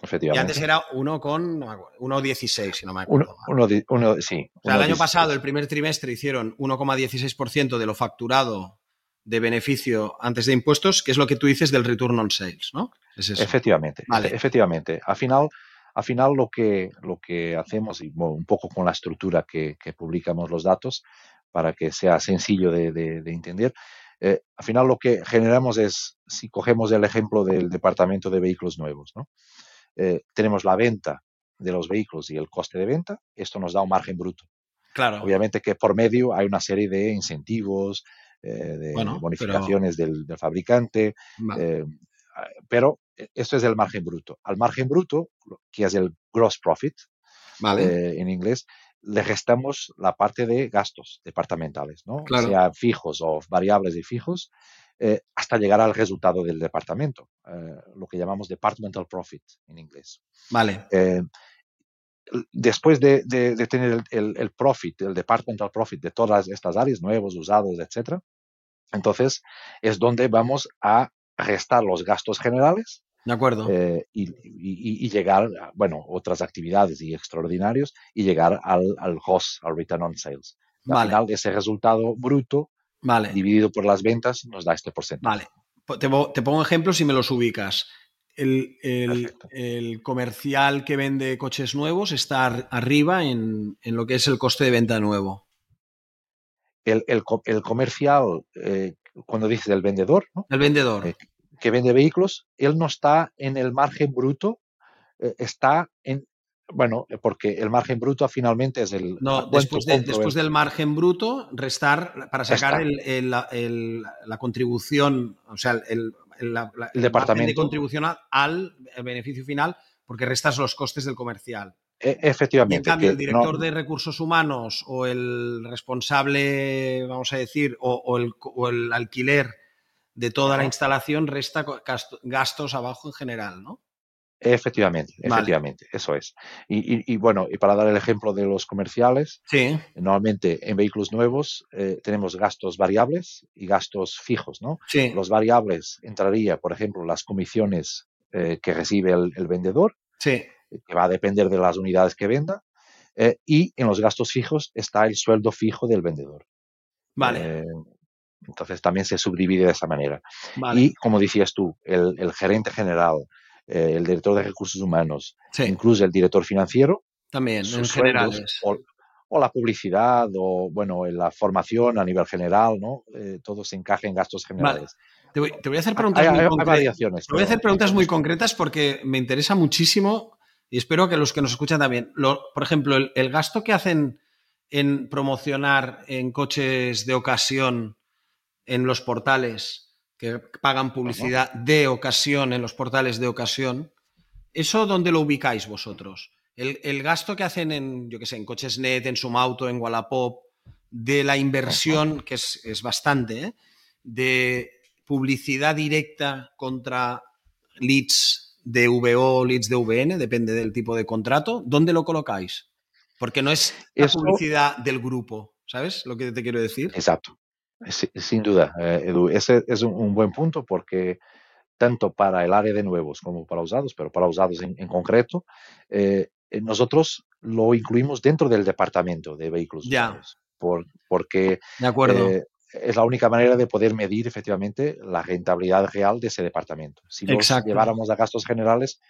Efectivamente. Y antes era 1,16, si no me acuerdo. Uno, sí. O sea, el año pasado, el primer trimestre, hicieron 1,16% de lo facturado de beneficio antes de impuestos, que es lo que tú dices del return on sales, ¿no? Efectivamente, efectivamente. Al final, al final lo que, lo que hacemos, y un poco con la estructura que, publicamos los datos, para que sea sencillo de, entender, eh, al final lo que generamos es, si cogemos el ejemplo del departamento de vehículos nuevos, ¿no? Eh, tenemos la venta de los vehículos y el coste de venta, esto nos da un margen bruto. Claro. Obviamente que por medio hay una serie de incentivos, eh, de bonificaciones del, fabricante, pero esto es el margen bruto. Al margen bruto, que es el gross profit vale. en inglés, le restamos la parte de gastos departamentales, ¿no? Sea fijos o variables y fijos, eh, hasta llegar al resultado del departamento, eh, lo que llamamos departmental profit en inglés. Vale. Eh, después de, tener el, profit, el departmental profit de todas estas áreas, nuevos, usados, etcétera, entonces es donde vamos a restar los gastos generales de acuerdo. Eh, y, llegar, bueno, otras actividades y extraordinarios y llegar al, al HOS, al Return on Sales. Al final, ese resultado bruto vale. dividido por las ventas nos da este porcentaje. Vale. Te, te pongo ejemplos si me los ubicas. El, el, comercial que vende coches nuevos está arriba en, en, lo que es el coste de venta nuevo. El, comercial, eh, cuando dices el vendedor, ¿no? El vendedor. Eh, que vende vehículos, él no está en el margen bruto, eh, está en, bueno, porque el margen bruto finalmente es el... No, después, después del margen bruto, restar para sacar la contribución, o sea, el, departamento de contribución al beneficio final, porque restas los costes del comercial. E, efectivamente. en cambio, el director de recursos humanos o el responsable, vamos a decir, o, el, o el alquiler de toda la instalación resta gastos abajo en general, ¿no? Efectivamente, efectivamente, eso es. Y, bueno, y para dar el ejemplo de los comerciales, sí. normalmente en vehículos nuevos eh, tenemos gastos variables y gastos fijos, ¿no? Sí. Los variables entraría, por ejemplo, las comisiones eh, que recibe el, vendedor, sí. Que va a depender de las unidades que venda, eh, y en los gastos fijos está el sueldo fijo del vendedor. Vale. Entonces también se subdivide de esa manera. Y como decías tú, el, gerente general, eh, el director de recursos humanos, incluso el director financiero. También, en generales. O, la publicidad, o bueno, la formación a nivel general, ¿no? Eh, todo se encaja en gastos generales. Te, voy, a hacer preguntas muy concretas. Te voy a hacer preguntas muy concretas porque me interesa muchísimo y espero que los que nos escuchan también. por ejemplo, el gasto que hacen en promocionar en coches de ocasión en los portales que pagan publicidad de ocasión en los portales de ocasión, ¿eso dónde lo ubicáis vosotros? El, gasto que hacen en, yo qué sé, en Coches Net, en Sumauto, en Wallapop, de la inversión, que es, bastante, ¿eh? de publicidad directa contra leads de VO, leads de VN, depende del tipo de contrato, ¿dónde lo colocáis? Porque no es la publicidad del grupo, ¿sabes lo que te quiero decir? Exacto. Sin duda, eh, Edu, ese es un, buen punto porque tanto para el área de nuevos como para usados, pero para usados en, concreto, eh, eh, nosotros lo incluimos dentro del departamento de vehículos usados. Por, porque de acuerdo. Es la única manera de poder medir efectivamente la rentabilidad real de ese departamento. Si lo lleváramos a gastos generales,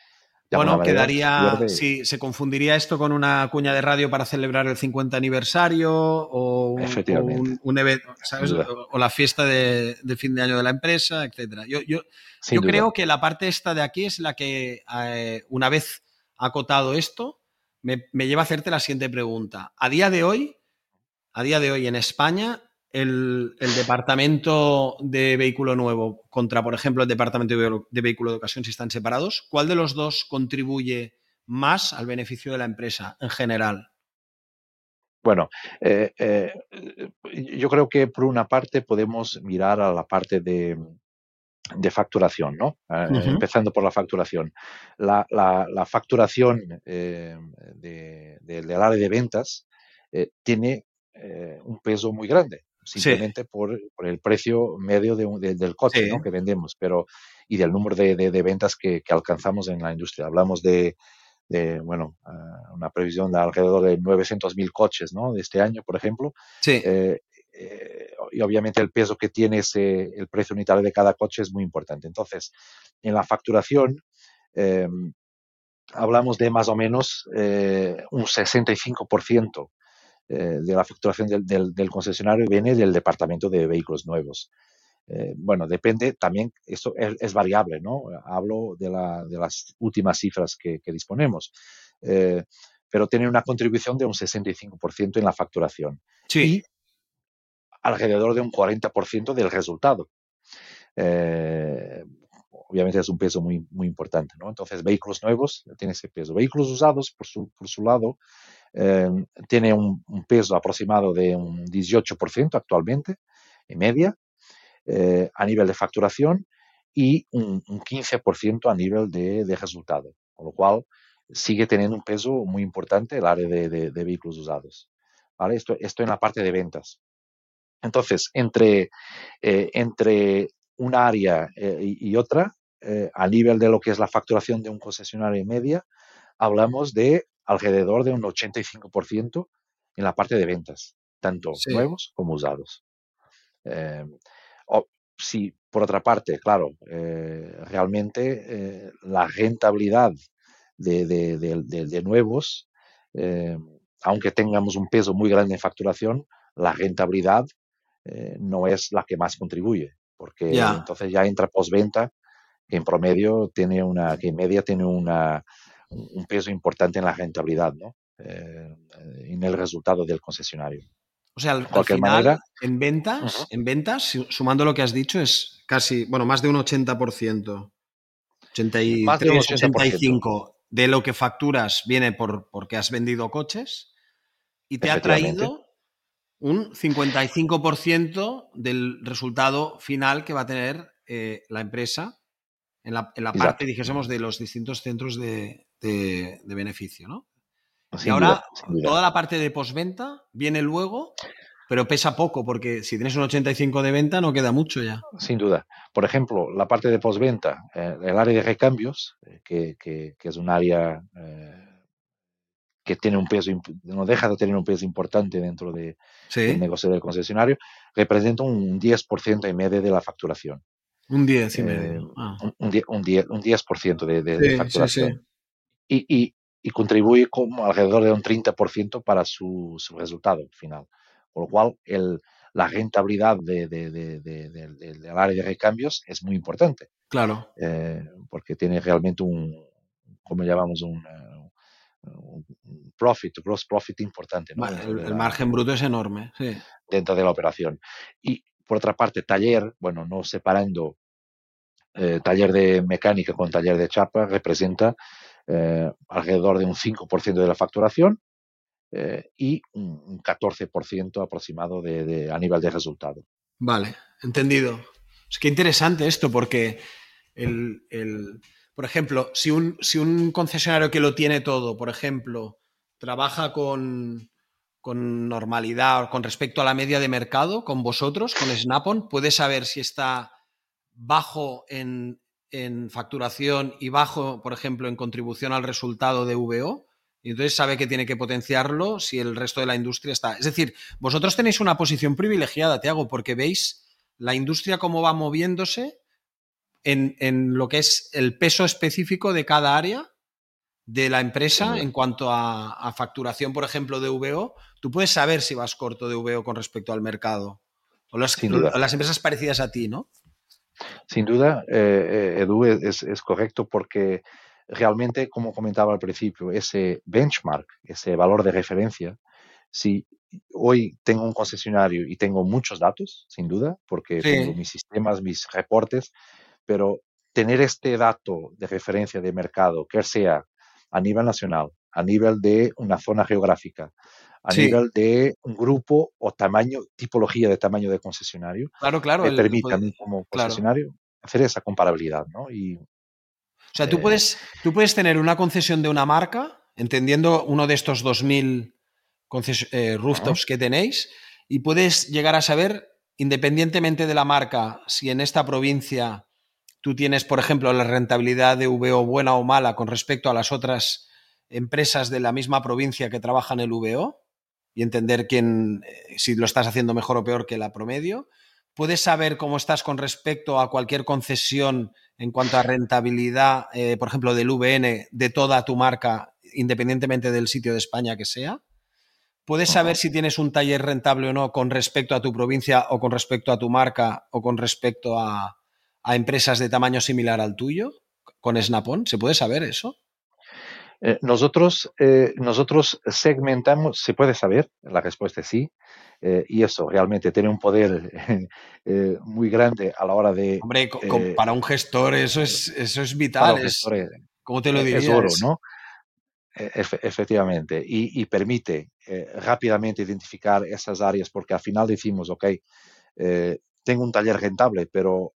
bueno, quedaría, sí, se confundiría esto con una cuña de radio para celebrar el 50 aniversario o un, evento, ¿sabes? O, la fiesta de, fin de año de la empresa, etcétera. Yo, yo, yo creo que la parte esta de aquí es la que, eh, una vez acotado esto, me, me lleva a hacerte la siguiente pregunta. A día de hoy, a día de hoy en España, el, departamento de vehículo nuevo contra, por ejemplo, el departamento de vehículo de ocasión si están separados, ¿cuál de los dos contribuye más al beneficio de la empresa en general? Bueno, eh, eh, yo creo que por una parte podemos mirar a la parte de, de facturación, ¿no? Eh, empezando por la facturación. La, facturación del área de ventas tiene un peso muy grande, simplemente por, el precio medio del coche que vendemos pero, y del número de, ventas que, alcanzamos en la industria. Hablamos de, bueno, ah, una previsión de alrededor de 900.000 coches ¿no? de este año, por ejemplo. Sí. Eh, eh, y obviamente el peso que tiene ese, el precio unitario de cada coche es muy importante. Entonces, en la facturación, em, hablamos de más o menos eh, un 65% eh, de la facturación del, concesionario viene del departamento de vehículos nuevos. Eh, bueno, depende también, esto es, variable, ¿no? Hablo de, las últimas cifras que, disponemos, eh, pero tiene una contribución de un 65% en la facturación. Sí. Y alrededor de un 40% del resultado. Obviamente es un peso muy, muy importante, ¿no? Entonces, vehículos nuevos tiene ese peso. Vehículos usados, por su, por su lado, Em, tiene un, peso aproximado de un 18% actualmente, en media, eh, a nivel de facturación y un, 15% a nivel de, resultado, con lo cual sigue teniendo un peso muy importante el área de, vehículos usados. ¿vale? Esto, esto en la parte de ventas. Entonces, entre, eh, entre un área eh, y, otra, a nivel de lo que es la facturación de un concesionario media, hablamos de alrededor de un 85% en la parte de ventas, tanto nuevos como usados. Eh, si por otra parte, claro, eh, realmente eh, la rentabilidad de, nuevos, aunque tengamos un peso muy grande en facturación, la rentabilidad no es la que más contribuye, porque entonces ya entra postventa, que en promedio tiene una, que en media tiene una, un peso importante en la rentabilidad, ¿no? Eh, en el resultado del concesionario. O sea, al, final, en ventas, en ventas, sumando lo que has dicho, es casi, bueno, más de un 80%. 83, más de 85 de lo que facturas viene por, porque has vendido coches y te ha traído un 55% del resultado final que va a tener eh, la empresa en la, en la parte, dijésemos, de los distintos centros de, de, beneficio, ¿no? y ahora toda la parte de postventa viene luego, pero pesa poco, porque si tienes un 85 de venta no queda mucho ya. Sin duda. Por ejemplo, la parte de postventa, eh, el área de recambios, eh, que, es un área eh, que tiene un peso, no deja de tener un peso importante dentro de, del negocio del concesionario, representa un 10% y medio de la facturación. Un 10 y medio. Ah. Un, 10, un, 10, de, de, facturación y, contribuye como alrededor de un 30% para su, resultado final. Con lo cual, el, la rentabilidad de, del área de recambios es muy importante. Claro. Eh, porque tiene realmente un, como llamamos, un, profit, gross profit importante. El, margen bruto es enorme, sí. Dentro de la operación. Y por otra parte, taller, bueno, no separando eh, taller de mecánica con taller de chapa, representa eh, alrededor de un 5% de la facturación eh, y un, 14% aproximado de, a nivel de resultado. Vale, entendido. Es que interesante esto porque, el, por ejemplo, si un, si un concesionario que lo tiene todo, por ejemplo, trabaja con, con normalidad con respecto a la media de mercado, con vosotros, con Snap-on, puede saber si está bajo en, en facturación y bajo, por ejemplo, en contribución al resultado de VO, y entonces sabe que tiene que potenciarlo si el resto de la industria está. Es decir, vosotros tenéis una posición privilegiada, Tiago, porque veis la industria cómo va moviéndose en, lo que es el peso específico de cada área de la empresa en cuanto a, facturación, por ejemplo, de VO. Tú puedes saber si vas corto de VO con respecto al mercado. O las, las empresas parecidas a ti, ¿no? Sin duda, eh, eh, Edu, es, correcto porque realmente, como comentaba al principio, ese benchmark, ese valor de referencia, si hoy tengo un concesionario y tengo muchos datos, sin duda, porque tengo mis sistemas, mis reportes, pero tener este dato de referencia de mercado, que sea a nivel nacional, a nivel de una zona geográfica, a nivel de un grupo o tamaño, tipología de tamaño de concesionario. Claro, claro. Me permite a mí como concesionario hacer esa comparabilidad, ¿no? Y, o sea, tú, puedes, tú puedes tener una concesión de una marca, entendiendo uno de estos 2.000 rooftops que tenéis, y puedes llegar a saber, independientemente de la marca, si en esta provincia tú tienes, por ejemplo, la rentabilidad de VO buena o mala con respecto a las otras empresas de la misma provincia que trabajan el VO y entender quién, eh, si lo estás haciendo mejor o peor que la promedio. Puedes saber cómo estás con respecto a cualquier concesión en cuanto a rentabilidad, eh, por ejemplo, del VN de toda tu marca, independientemente del sitio de España que sea. Puedes saber si tienes un taller rentable o no con respecto a tu provincia o con respecto a tu marca o con respecto a, a empresas de tamaño similar al tuyo con Snap-on? ¿Se puede saber eso? Eh, nosotros, eh, nosotros segmentamos, se puede saber, la respuesta es sí, eh, y eso realmente tiene un poder muy grande a la hora de... Hombre, para un gestor eso es, eso es vital. Es, ¿Cómo te lo dirías? Es oro, ¿no? efectivamente, y, permite rápidamente identificar esas áreas porque al final decimos, ok, tengo un taller rentable, pero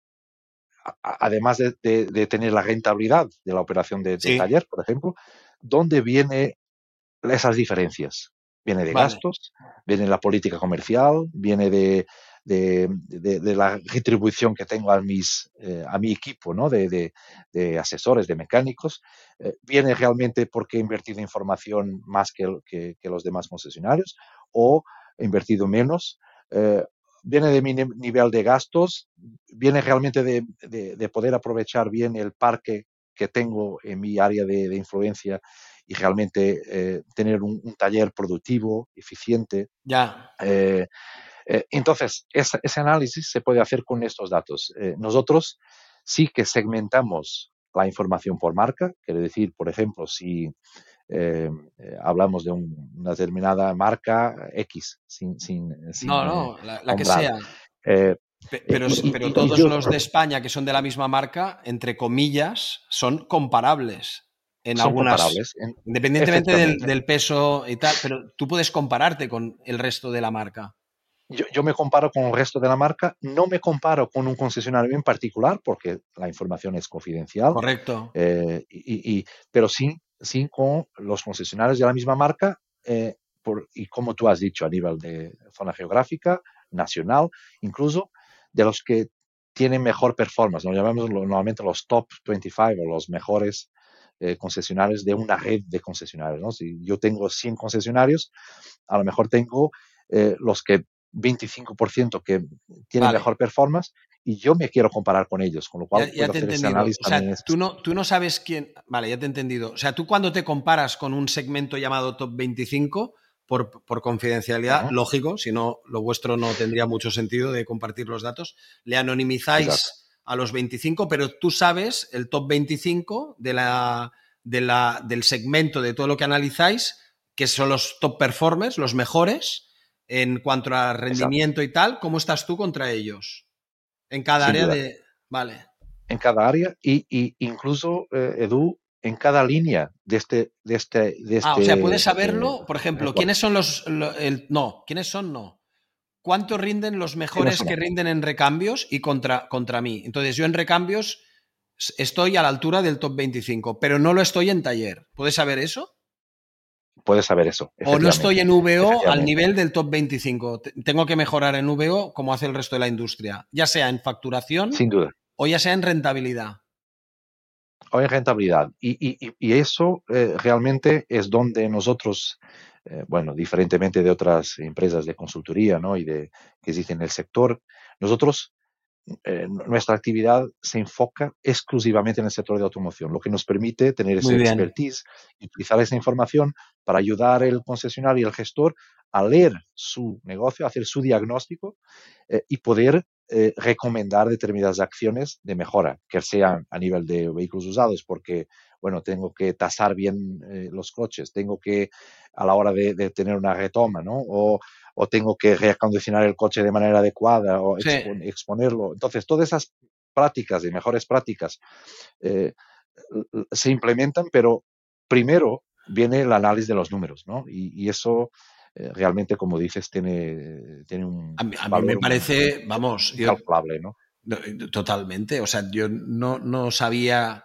además de, tener la rentabilidad de la operación de, taller, por ejemplo, ¿dónde vienen esas diferencias? Viene de gastos, viene de la política comercial, viene de, la retribución que tengo a, mis, eh, a mi equipo ¿no? de, asesores, de mecánicos, eh, viene realmente porque he invertido en formación más que, que, los demás concesionarios o he invertido menos, eh, viene de mi nivel de gastos, viene realmente de, poder aprovechar bien el parque que tengo en mi área de, influencia y realmente eh, tener un, taller productivo, eficiente. Ya. Eh, eh, entonces, ese análisis se puede hacer con estos datos. nosotros sí que segmentamos la información por marca, quiere decir, por ejemplo, si eh, eh, hablamos de una determinada marca X, sin... sin, no, no, la, que sea. Eh, pero, pero todos los de España que son de la misma marca, entre comillas, son comparables en algunas. Comparables, independientemente del, peso y tal, pero tú puedes compararte con el resto de la marca. Yo, me comparo con el resto de la marca, no me comparo con un concesionario en particular porque la información es confidencial. Correcto. y, pero sí sí con los concesionarios de la misma marca eh, por, y como tú has dicho a nivel de zona geográfica, nacional, incluso de los que tienen mejor performance. Nos llamamos normalmente los top 25 o los mejores eh, concesionarios de una red de concesionarios. ¿no? Si yo tengo 100 concesionarios, a lo mejor tengo eh, los que 25% que tienen mejor performance y yo me quiero comparar con ellos, con lo cual ya, te he entendido. O sea, tú no, tú no sabes quién. Vale, ya te he entendido. O sea, tú cuando te comparas con un segmento llamado Top 25, por, por confidencialidad, lógico, si no, lo vuestro no tendría mucho sentido de compartir los datos, le anonimizáis a los 25, pero tú sabes el top 25 de la, de la, del segmento de todo lo que analizáis, que son los top performers, los mejores, en cuanto a rendimiento y tal, ¿cómo estás tú contra ellos? En cada área de... Vale. En cada área y, incluso, eh, Edu, en cada línea de este... De este, de ah, o sea, este, puedes saberlo, por ejemplo, ¿quiénes son los... no, ¿quiénes son? No. ¿Cuánto rinden los mejores que rinden en recambios y contra, contra mí? Entonces, yo en recambios estoy a la altura del top 25, pero no lo estoy en taller. ¿Puedes saber eso? puedes saber eso. O no estoy en VO al nivel del top 25. Tengo que mejorar en VO como hace el resto de la industria, ya sea en facturación Sin duda. o ya sea en rentabilidad. O en rentabilidad. Y, eso eh, realmente es donde nosotros, eh, bueno, diferentemente de otras empresas de consultoría ¿no? y de, que existen en el sector, nosotros eh, nuestra actividad se enfoca exclusivamente en el sector de automoción, lo que nos permite tener ese expertise y utilizar esa información para ayudar al concesionario y al gestor a leer su negocio, a hacer su diagnóstico y poder eh, recomendar determinadas acciones de mejora, que sean a nivel de vehículos usados, porque, bueno, tengo que tasar bien los coches, tengo que, a la hora de, de tener una retoma, ¿no? O, o tengo que reacondicionar el coche de manera adecuada o exponerlo. Entonces, todas esas prácticas y mejores prácticas eh, se implementan, pero primero viene el análisis de los números, ¿no? Y, eso eh, realmente, como dices, tiene, tiene un... A mí, me parece, vamos... Incalculable, ¿no? Totalmente. O sea, yo no, no sabía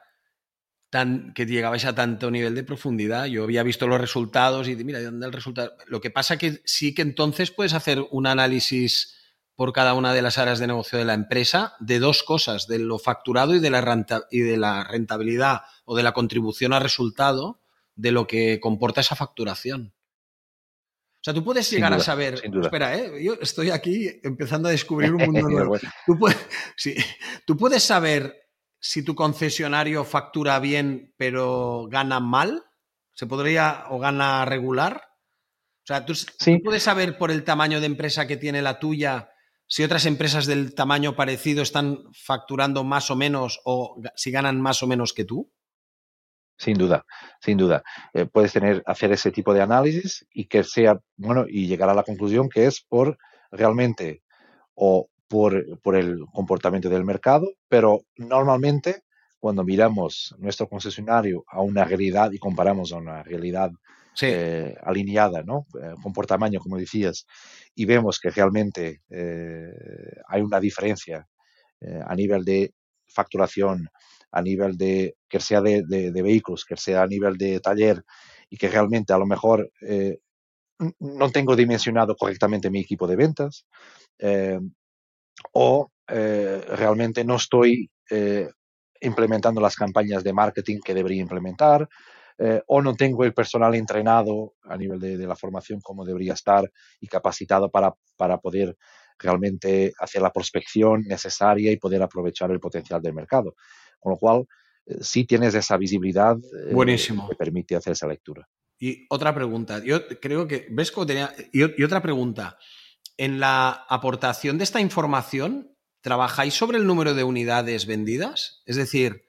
tan, que llegabais a tanto nivel de profundidad. Yo había visto los resultados y mira, ¿dónde el resultado? Lo que pasa que sí que entonces puedes hacer un análisis por cada una de las áreas de negocio de la empresa de dos cosas, de lo facturado y de la, y de la rentabilidad o de la contribución al resultado de lo que comporta esa facturación. O sea, tú puedes llegar a saber. Espera, ¿eh? yo estoy aquí empezando a descubrir un mundo nuevo. tú, puedes, tú puedes saber si tu concesionario factura bien pero gana mal. ¿Se podría o gana regular? O sea, ¿tú, ¿tú puedes saber por el tamaño de empresa que tiene la tuya si otras empresas del tamaño parecido están facturando más o menos o si ganan más o menos que tú? Sin duda, sin duda. Eh, puedes tener, hacer ese tipo de análisis y que sea, bueno, y llegar a la conclusión que es por realmente o por, por el comportamiento del mercado, pero normalmente cuando miramos nuestro concesionario a una realidad y comparamos a una realidad eh, alineada, ¿no? Eh, con por tamaño, como decías, y vemos que realmente eh, hay una diferencia a nivel de facturación, a nivel de, que sea de, vehículos, que sea a nivel de taller, y que realmente a lo mejor no tengo dimensionado correctamente mi equipo de ventas, o realmente no estoy implementando las campañas de marketing que debería implementar, eh, o no tengo el personal entrenado a nivel de, la formación como debería estar y capacitado para, para poder realmente hacer la prospección necesaria y poder aprovechar el potencial del mercado. Con lo cual, eh, sí tienes esa visibilidad eh, Buenísimo. que permite hacer esa lectura. Y otra pregunta, yo creo que, ¿ves cómo tenía? y otra pregunta, en la aportación de esta información, ¿trabajáis sobre el número de unidades vendidas? Es decir,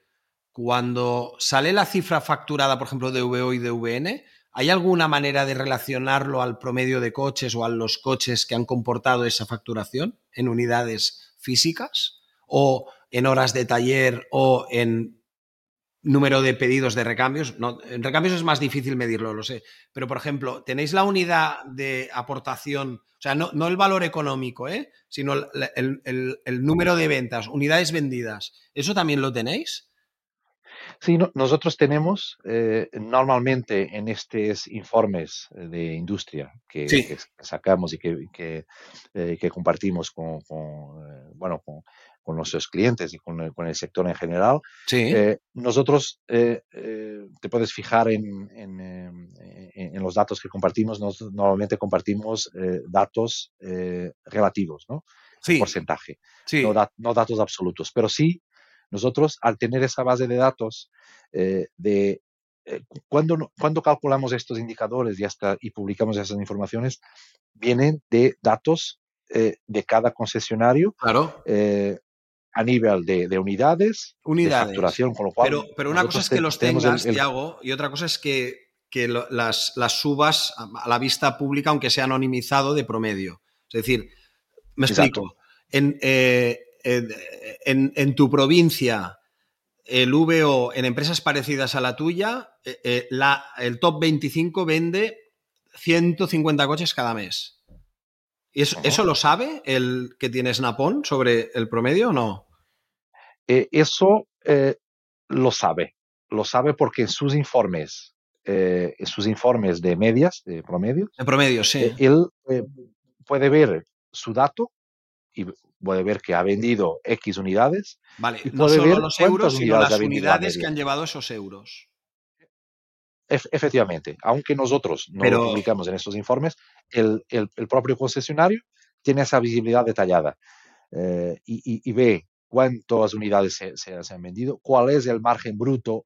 cuando sale la cifra facturada, por ejemplo, de VO y de VN, ¿hay alguna manera de relacionarlo al promedio de coches o a los coches que han comportado esa facturación en unidades físicas? ¿O en horas de taller o en número de pedidos de recambios? No, en recambios es más difícil medirlo, lo sé. Pero, por ejemplo, ¿tenéis la unidad de aportación? O sea, no, el valor económico, ¿eh? sino el, el número de ventas, unidades vendidas. ¿Eso también lo tenéis? Sí, nosotros tenemos eh, normalmente en estos informes eh, de industria que, sacamos y que, eh, que, compartimos con, bueno, con, nuestros clientes y con el, sector en general, nosotros te puedes fijar en, en, los datos que compartimos. normalmente compartimos datos relativos, ¿no? Porcentaje, no datos absolutos, pero sí nosotros, al tener esa base de datos eh, de eh, cuando, cuando calculamos estos indicadores y, hasta, y publicamos esas informaciones, vienen de datos eh, de cada concesionario claro. a nivel de, unidades, unidades, de facturación, con lo cual... Pero, pero una cosa es que los tengas, Tiago, y otra cosa es que, que las, las, subas a la vista pública, aunque sea anonimizado, de promedio. Es decir, me explico. En, en, tu provincia el VO en empresas parecidas a la tuya, eh, eh, la, el top 25 vende 150 coches cada mes. ¿Y eso, lo sabe el que tiene Snapon sobre el promedio o no? Eh, eso lo sabe. Lo sabe porque en sus informes, en sus informes de medias, de promedio, de promedio, sí. él puede ver su dato y puede ver que ha vendido X unidades. Vale, no solo los euros, sino las unidades que han llevado esos euros. efectivamente, aunque nosotros no lo publicamos en estos informes, el, propio concesionario tiene esa visibilidad detallada eh, y, ve cuántas unidades se, han vendido, cuál es el margen bruto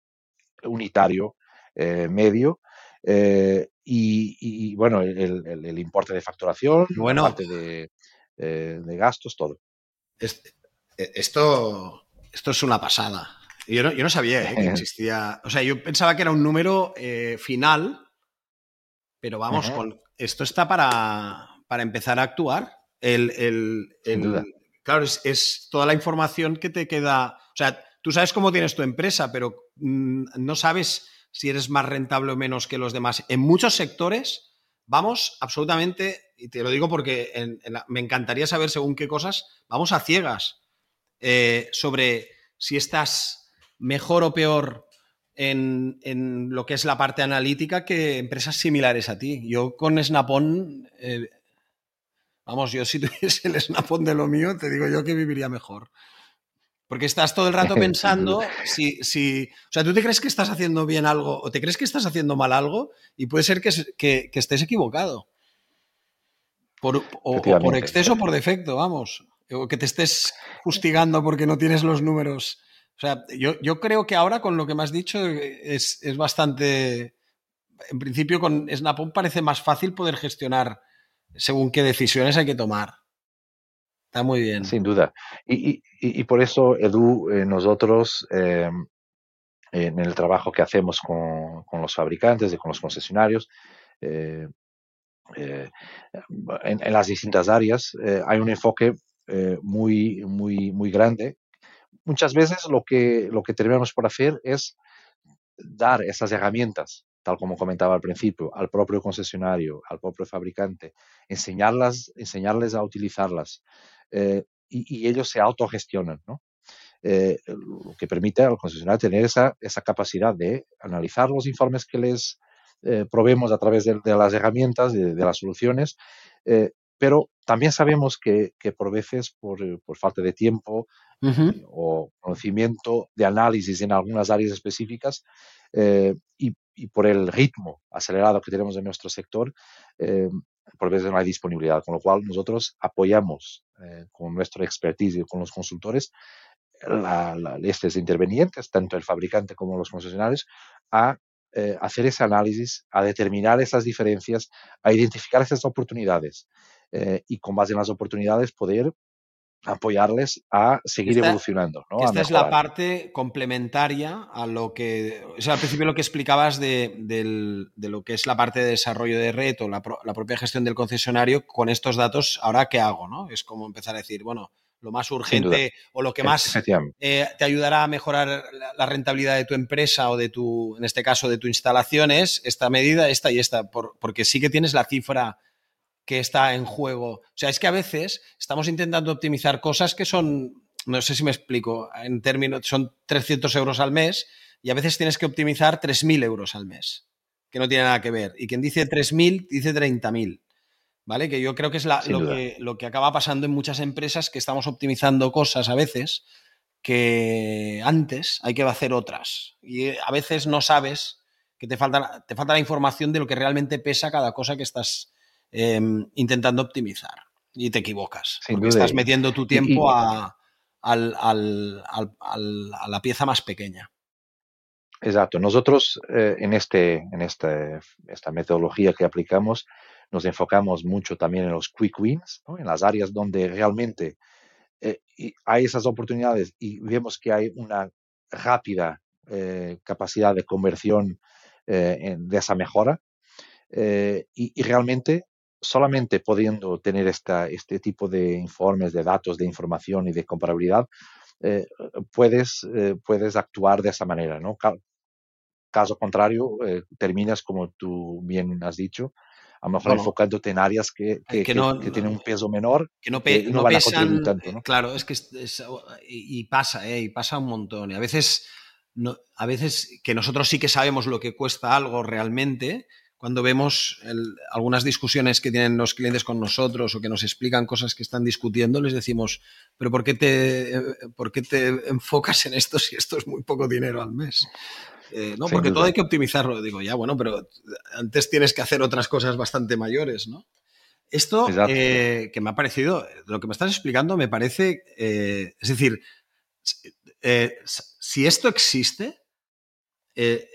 unitario eh, medio eh, y, bueno, el, importe de facturación, bueno, parte de, de gastos, todo. E, esto, esto es una pasada. Yo no, yo no sabía ¿eh? que existía. O sea, yo pensaba que era un número eh, final, pero vamos, con, esto está para, para, empezar a actuar. El, el, claro, es, toda la información que te queda. O sea, tú sabes cómo tienes tu empresa, pero mm, no sabes si eres más rentable o menos que los demás. En muchos sectores vamos absolutamente y te lo digo porque me encantaría saber según qué cosas, vamos a ciegas. eh, sobre si estás mejor o peor en, lo que es la parte analítica que empresas similares a ti. Yo con Snapon, eh, vamos, yo si tuviese el Snapon de lo mío, te digo yo que viviría mejor. Porque estás todo el rato pensando si, si, O sea, tú te crees que estás haciendo bien algo o te crees que estás haciendo mal algo y puede ser que, que, estés equivocado. Por, o, por exceso o por defecto, vamos. O que te estés fustigando porque no tienes los números. O sea, yo, yo creo que ahora con lo que me has dicho es, es bastante. En principio, con Snapon parece más fácil poder gestionar según qué decisiones hay que tomar. Está muy bien. Sin duda. Y, y, por eso, Edu, eh, nosotros, em, en el trabajo que hacemos con, con, los fabricantes y con los concesionarios, eh, eh, en, en, las distintas áreas, hay un enfoque muy, muy, muy grande. Muchas veces lo que, lo que terminamos por hacer es dar esas herramientas tal como comentaba al principio, al propio concesionario, al propio fabricante, enseñarlas, enseñarles a utilizarlas, eh, y, ellos se autogestionan, ¿no? Eh, lo que permite al concesionario tener esa, esa capacidad de analizar los informes que les eh, probemos a través de, las herramientas, de, las soluciones, pero también sabemos que, que por veces, por, por, falta de tiempo o conocimiento de análisis en algunas áreas específicas y, y, por el ritmo acelerado que tenemos en nuestro sector, por veces no hay disponibilidad, con lo cual nosotros apoyamos eh, con nuestra expertise y con los consultores estos intervenientes, tanto el fabricante como los concesionarios, a eh, hacer ese análisis, a determinar esas diferencias, a identificar esas oportunidades eh, y con base en las oportunidades poder apoyarles a seguir evolucionando. Esta es la parte complementaria a lo que, o sea, al principio lo que explicabas de, lo que es la parte de desarrollo de red o la, propia gestión del concesionario, con estos datos, ahora qué hago, ¿no? Es como empezar a decir, bueno, lo más urgente o lo que más eh, te ayudará a mejorar la, rentabilidad de tu empresa o de tu, en este caso, de tu instalación es esta medida, esta y esta, porque sí que tienes la cifra que está en juego. O sea, es que a veces estamos intentando optimizar cosas que son, no sé si me explico, en términos, son 300 euros al mes y a veces tienes que optimizar 3.000 euros al mes, que no tiene nada que ver. Y quien dice 3.000 dice 30.000. ¿Vale? Que yo creo que es lo, que, lo que acaba pasando en muchas empresas, que estamos optimizando cosas a veces que antes hay que hacer otras. Y a veces no sabes que te falta, te falta la información de lo que realmente pesa cada cosa que estás Em, intentando optimizar y te equivocas. porque estás metiendo tu tiempo a, la pieza más pequeña. Exacto. Nosotros eh, en, este, en este, esta metodología que aplicamos nos enfocamos mucho también en los quick wins, en las áreas donde realmente eh, hay esas oportunidades y vemos que hay una rápida eh, capacidad de conversión de esa mejora. y, realmente solamente pudiendo tener esta, este tipo de informes, de datos, de información y de comparabilidad, eh, puedes, eh, puedes actuar de esa manera, ¿no? Caso contrario, eh, terminas, como tú bien has dicho, a lo mejor enfocándote en áreas que, que, tienen un peso menor que no, no, van pesan, a tanto. ¿no? Claro, es que y pasa, y pasa un montón. Y a veces, a veces que nosotros sí que sabemos lo que cuesta algo realmente, cuando vemos algunas discusiones que tienen los clientes con nosotros o que nos explican cosas que están discutiendo, les decimos, pero ¿por qué te, por qué te enfocas en esto si esto es muy poco dinero al mes? Eh, no, porque todo hay que optimizarlo. Digo, ya, bueno, pero antes tienes que hacer otras cosas bastante mayores, ¿no? Esto eh, que me ha parecido, lo que me estás explicando me parece, eh, es decir, si esto existe, eh,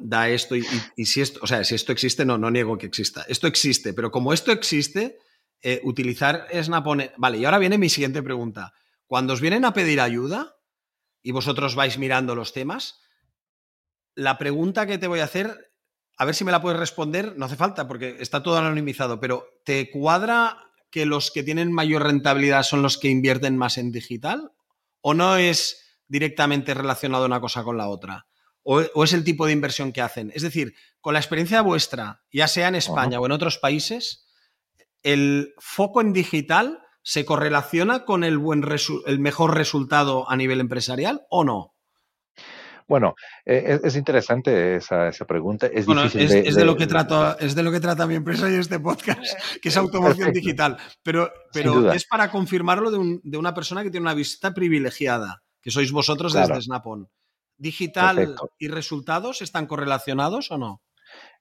da esto y, si esto, o sea, si esto existe, no, no niego que exista. Esto existe, pero como esto existe, eh, utilizar Snapon. Vale, y ahora viene mi siguiente pregunta. Cuando os vienen a pedir ayuda y vosotros vais mirando los temas, la pregunta que te voy a hacer, a ver si me la puedes responder, no hace falta porque está todo anonimizado, pero ¿te cuadra que los que tienen mayor rentabilidad son los que invierten más en digital? ¿O no es directamente relacionado una cosa con la otra? O, es el tipo de inversión que hacen. Es decir, con la experiencia vuestra, ya sea en España o en otros países, el foco en digital ¿se correlaciona con el, buen el mejor resultado a nivel empresarial o no? Bueno, eh, es, interesante esa, pregunta. Es, difícil es, de, lo que trata, es de lo que trata mi empresa y este podcast, que es automoción digital. Pero, pero es para confirmarlo de, una persona que tiene una vista privilegiada, que sois vosotros desde Snap-on. ¿Digital y resultados están correlacionados o no?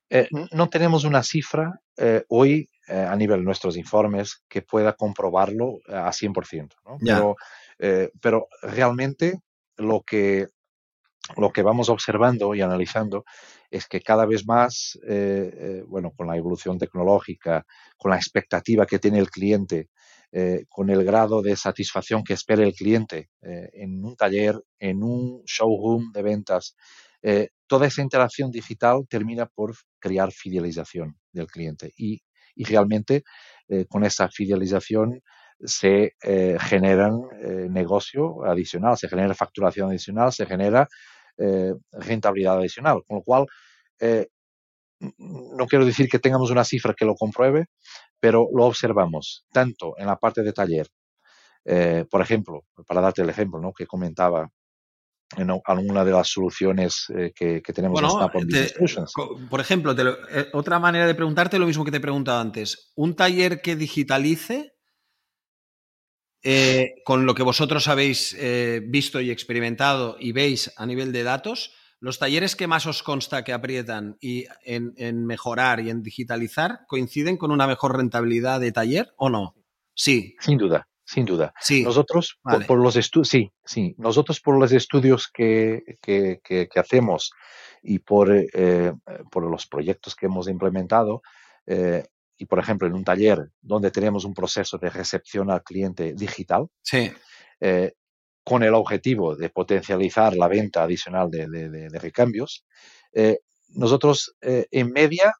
Eh, no tenemos una cifra eh, hoy a nivel de nuestros informes que pueda comprobarlo a 100%. Pero, pero realmente lo que lo que vamos observando y analizando es que cada vez más, eh, eh, bueno, con la evolución tecnológica, con la expectativa que tiene el cliente, eh, con el grado de satisfacción que espera el cliente en un taller, en un showroom de ventas, toda esa interacción digital termina por crear fidelización del cliente y, y realmente con esa fidelización se generan negocio adicional, se genera facturación adicional, se genera eh, rentabilidad adicional. Con lo cual, eh, no quiero decir que tengamos una cifra que lo compruebe, pero lo observamos tanto en la parte de taller, eh, por ejemplo, para darte el ejemplo ¿no? que comentaba en alguna de las soluciones que, tenemos en Snap Por ejemplo, otra manera de preguntarte lo mismo que te he preguntado antes. ¿Un taller que digitalice eh, con lo que vosotros habéis eh, visto y experimentado y veis a nivel de datos, los talleres que más os consta que aprietan y en, mejorar y en digitalizar coinciden con una mejor rentabilidad de taller o no? Sí. Sin duda, sin duda. Sí. Nosotros, por, los estudios, sí, sí. Nosotros por los estudios que, hacemos y por, eh, por los proyectos que hemos implementado, y, por ejemplo, en un taller donde tenemos un proceso de recepción al cliente digital, eh, con el objetivo de potencializar la venta adicional de, recambios, eh, nosotros eh, en media,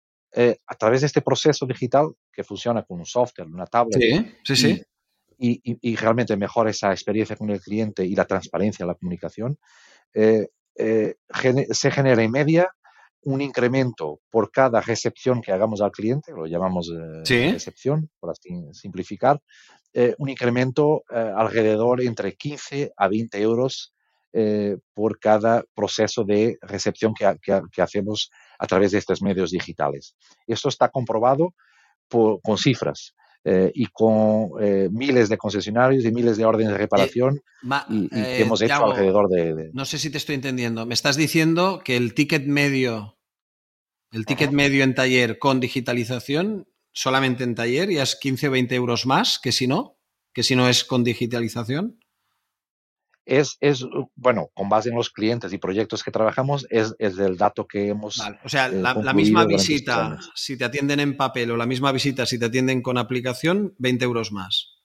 a través de este proceso digital que funciona con un software, una tablet, Y, realmente mejora esa experiencia con el cliente y la transparencia en la comunicación, se genera en media un incremento por cada recepción que hagamos al cliente, lo llamamos eh, recepción, por así simplificar, eh, un incremento eh, alrededor entre 15 a 20 euros por cada proceso de recepción que, hacemos a través de estos medios digitales. Esto está comprobado con cifras. Y con miles de concesionarios y miles de órdenes de reparación y, que hemos hecho alrededor de, No sé si te estoy entendiendo. Me estás diciendo que el ticket medio el ticket medio en taller con digitalización, solamente en taller, ya es 15 o 20 euros más que si no, que si no es con digitalización. Es, es, bueno, con base en los clientes y proyectos que trabajamos, es, es el dato que hemos. O sea, eh, la, misma visita, si te atienden en papel o la misma visita, si te atienden con aplicación, 20 euros más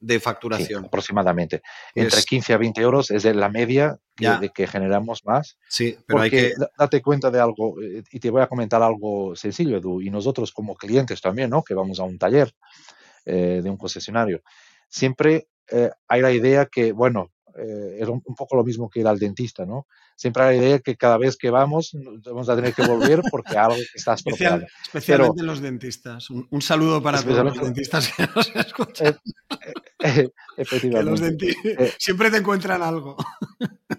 de facturación. aproximadamente. Entre 15 a 20 euros es la media de que generamos más. Sí, pero hay que... Date cuenta de algo, eh, y te voy a comentar algo sencillo, Edu, y nosotros como clientes también, ¿no? Que vamos a un taller eh, de un concesionario. Siempre eh, hay la idea que, bueno, es un, poco lo mismo que ir al dentista, ¿no? Siempre hay la idea que cada vez que vamos vamos a tener que volver porque algo está estropeado. especialmente los dentistas. Un, saludo para todos los dentistas que nos escuchan. Efectivamente. Eh, siempre te encuentran algo.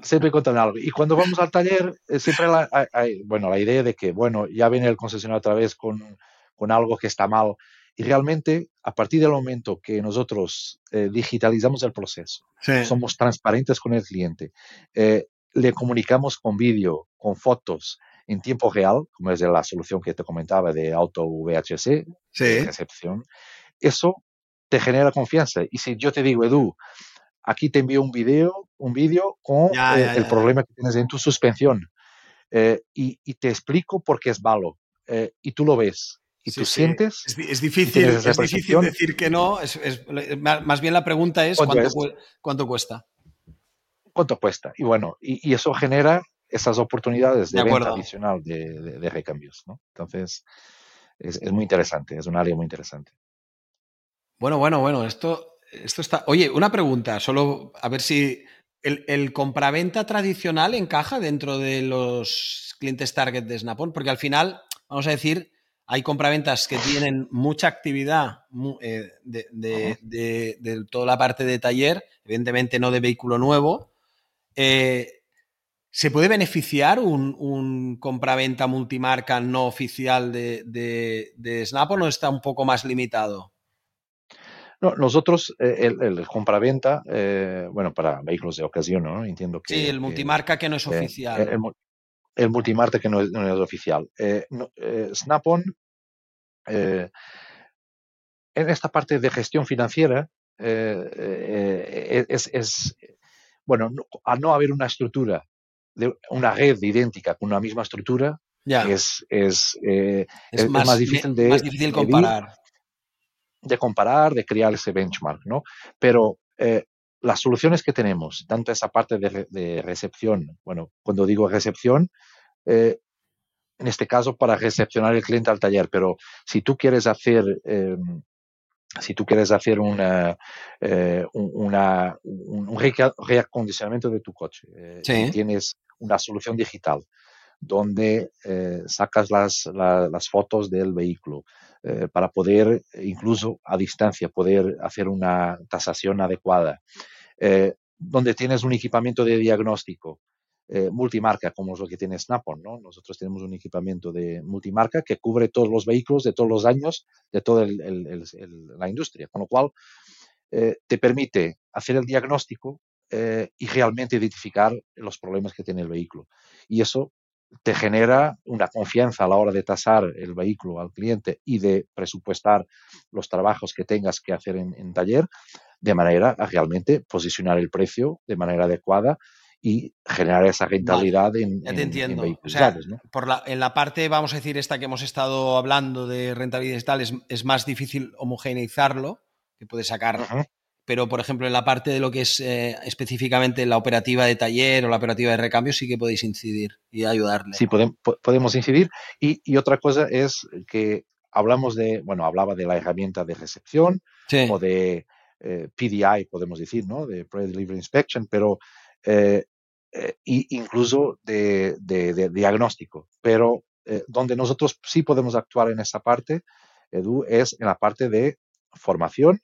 Siempre encuentran algo. Y cuando vamos al taller, eh, siempre hay, bueno, la idea de que, bueno, ya viene el concesionario otra vez con, con algo que está mal. Y realmente, a partir del momento que nosotros eh, digitalizamos el proceso, somos transparentes con el cliente, le comunicamos con vídeo, con fotos en tiempo real, como es la solución que te comentaba de auto VHC, de recepción, eso te genera confianza. Y si yo te digo, Edu, aquí te envío un video, un vídeo con eh, el problema que tienes en tu suspensión eh, y, te explico por qué es malo eh, y tú lo ves y tú sientes. Es, difícil, es difícil decir que no. Es, más bien la pregunta es ¿cuánto, ¿cuánto, cuesta. ¿Cuánto cuesta? Y bueno, y, eso genera esas oportunidades de, venta adicional de, recambios. ¿no? Entonces, es, muy interesante, es un área muy interesante. Bueno, bueno, bueno, esto, esto está. Oye, una pregunta, solo a ver si el, el compraventa tradicional encaja dentro de los clientes target de Snapon, porque al final, vamos a decir, hay compraventas que tienen mucha actividad eh, de, toda la parte de taller, evidentemente no de vehículo nuevo. Eh, ¿Se puede beneficiar un, compraventa multimarca no oficial de, Snap o no está un poco más limitado? No, nosotros, eh, el, compraventa, bueno, para vehículos de ocasión, ¿no? Entiendo que. Sí, el multimarca que no es oficial el multimarket que no es, oficial. Eh, eh, Snap-on, eh, en esta parte de gestión financiera, es, bueno, al no haber una estructura, de una red idéntica con una misma estructura, es, es, más, difícil de, difícil comparar. De, comparar, de crear ese benchmark, ¿no? Pero las soluciones que tenemos, tanto esa parte de, recepción, bueno, cuando digo recepción, eh, en este caso para recepcionar el cliente al taller, pero si tú quieres hacer, em, si tú quieres hacer una, eh, una un reacondicionamiento de tu coche, eh, tienes una solución digital donde sacas las, las, fotos del vehículo para poder, incluso a distancia, poder hacer una tasación adecuada, donde tienes un equipamiento de diagnóstico eh, multimarca, como es lo que tiene Snap-on. ¿no? Nosotros tenemos un equipamiento de multimarca que cubre todos los vehículos de todos los años de toda la industria, con lo cual eh, te permite hacer el diagnóstico eh, y realmente identificar los problemas que tiene el vehículo. Y eso te genera una confianza a la hora de tasar el vehículo al cliente y de presupuestar los trabajos que tengas que hacer en taller, de manera a realmente posicionar el precio de manera adecuada y generar esa rentabilidad en, ya te entiendo. o sea, por la, en la parte, vamos a decir, esta que hemos estado hablando de rentabilidad tal, es, es más difícil homogeneizarlo, que puede sacar. Pero, por ejemplo, en la parte de lo que es eh, específicamente la operativa de taller o la operativa de recambio, sí que podéis incidir y ayudarle. Sí, podemos, podemos incidir. Y, y, otra cosa es que hablamos de, bueno, hablaba de la herramienta de recepción o de eh, PDI, podemos decir, ¿no? De Pre-Delivery Inspection, pero eh, eh, incluso de, diagnóstico. Pero donde nosotros sí podemos actuar en esa parte, Edu, es en la parte de formación,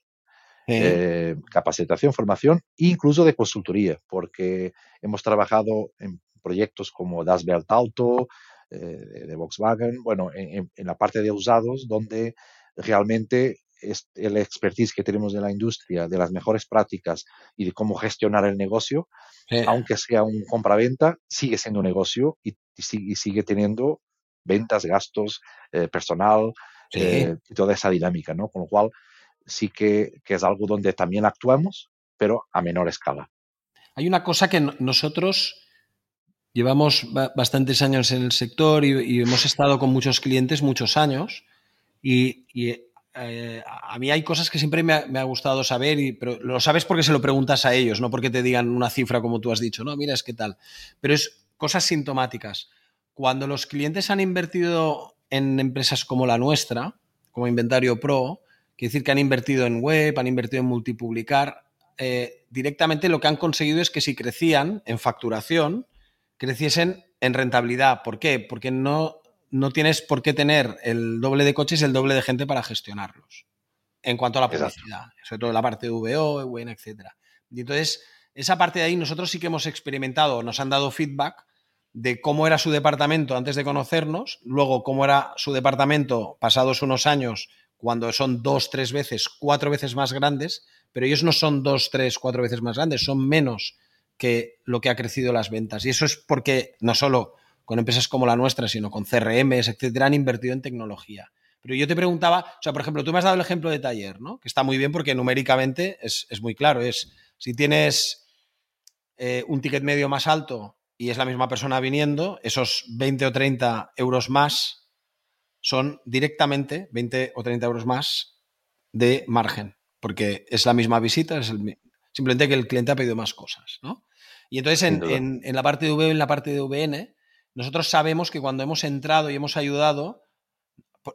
capacitación, formación, incluso de consultoría, porque hemos trabajado en proyectos como Das Welt Auto, de Volkswagen, bueno, en, la parte de usados, donde realmente el expertise que tenemos de la industria, de las mejores prácticas y de cómo gestionar el negocio, aunque sea un compraventa, sigue siendo un negocio y, sigue, teniendo ventas, gastos, eh, personal eh, y toda esa dinámica, ¿no? Con lo cual sí que, es algo donde también actuamos, pero a menor escala. Hay una cosa que nosotros llevamos bastantes años en el sector y, hemos estado con muchos clientes muchos años y, eh, a mí hay cosas que siempre me ha, gustado saber, y, pero lo sabes porque se lo preguntas a ellos, no porque te digan una cifra como tú has dicho, no, mira, es que tal. Pero es cosas sintomáticas. Cuando los clientes han invertido en empresas como la nuestra, como Inventario Pro, quiere decir que han invertido en web, han invertido en multipublicar, eh, directamente lo que han conseguido es que si crecían en facturación, creciesen en rentabilidad. ¿Por qué? Porque no no tienes por qué tener el doble de coches y el doble de gente para gestionarlos. En cuanto a la publicidad, sobre todo la parte de VO, EWN, etc. Y entonces, esa parte de ahí nosotros sí que hemos experimentado, nos han dado feedback de cómo era su departamento antes de conocernos, luego cómo era su departamento pasados unos años, cuando son dos, tres veces, cuatro veces más grandes, pero ellos no son dos, tres, cuatro veces más grandes, son menos que lo que ha crecido las ventas. Y eso es porque no solo con empresas como la nuestra, sino con CRMs, etcétera, han invertido en tecnología. Pero yo te preguntaba, o sea, por ejemplo, tú me has dado el ejemplo de taller, ¿no? Que está muy bien porque numéricamente es, muy claro. Es si tienes eh, un ticket medio más alto y es la misma persona viniendo, esos 20 o 30 euros más son directamente 20 o 30 euros más de margen, porque es la misma visita, es simplemente que el cliente ha pedido más cosas, ¿no? Y entonces en, en, la parte de V, en la parte de VN, nosotros sabemos que cuando hemos entrado y hemos ayudado,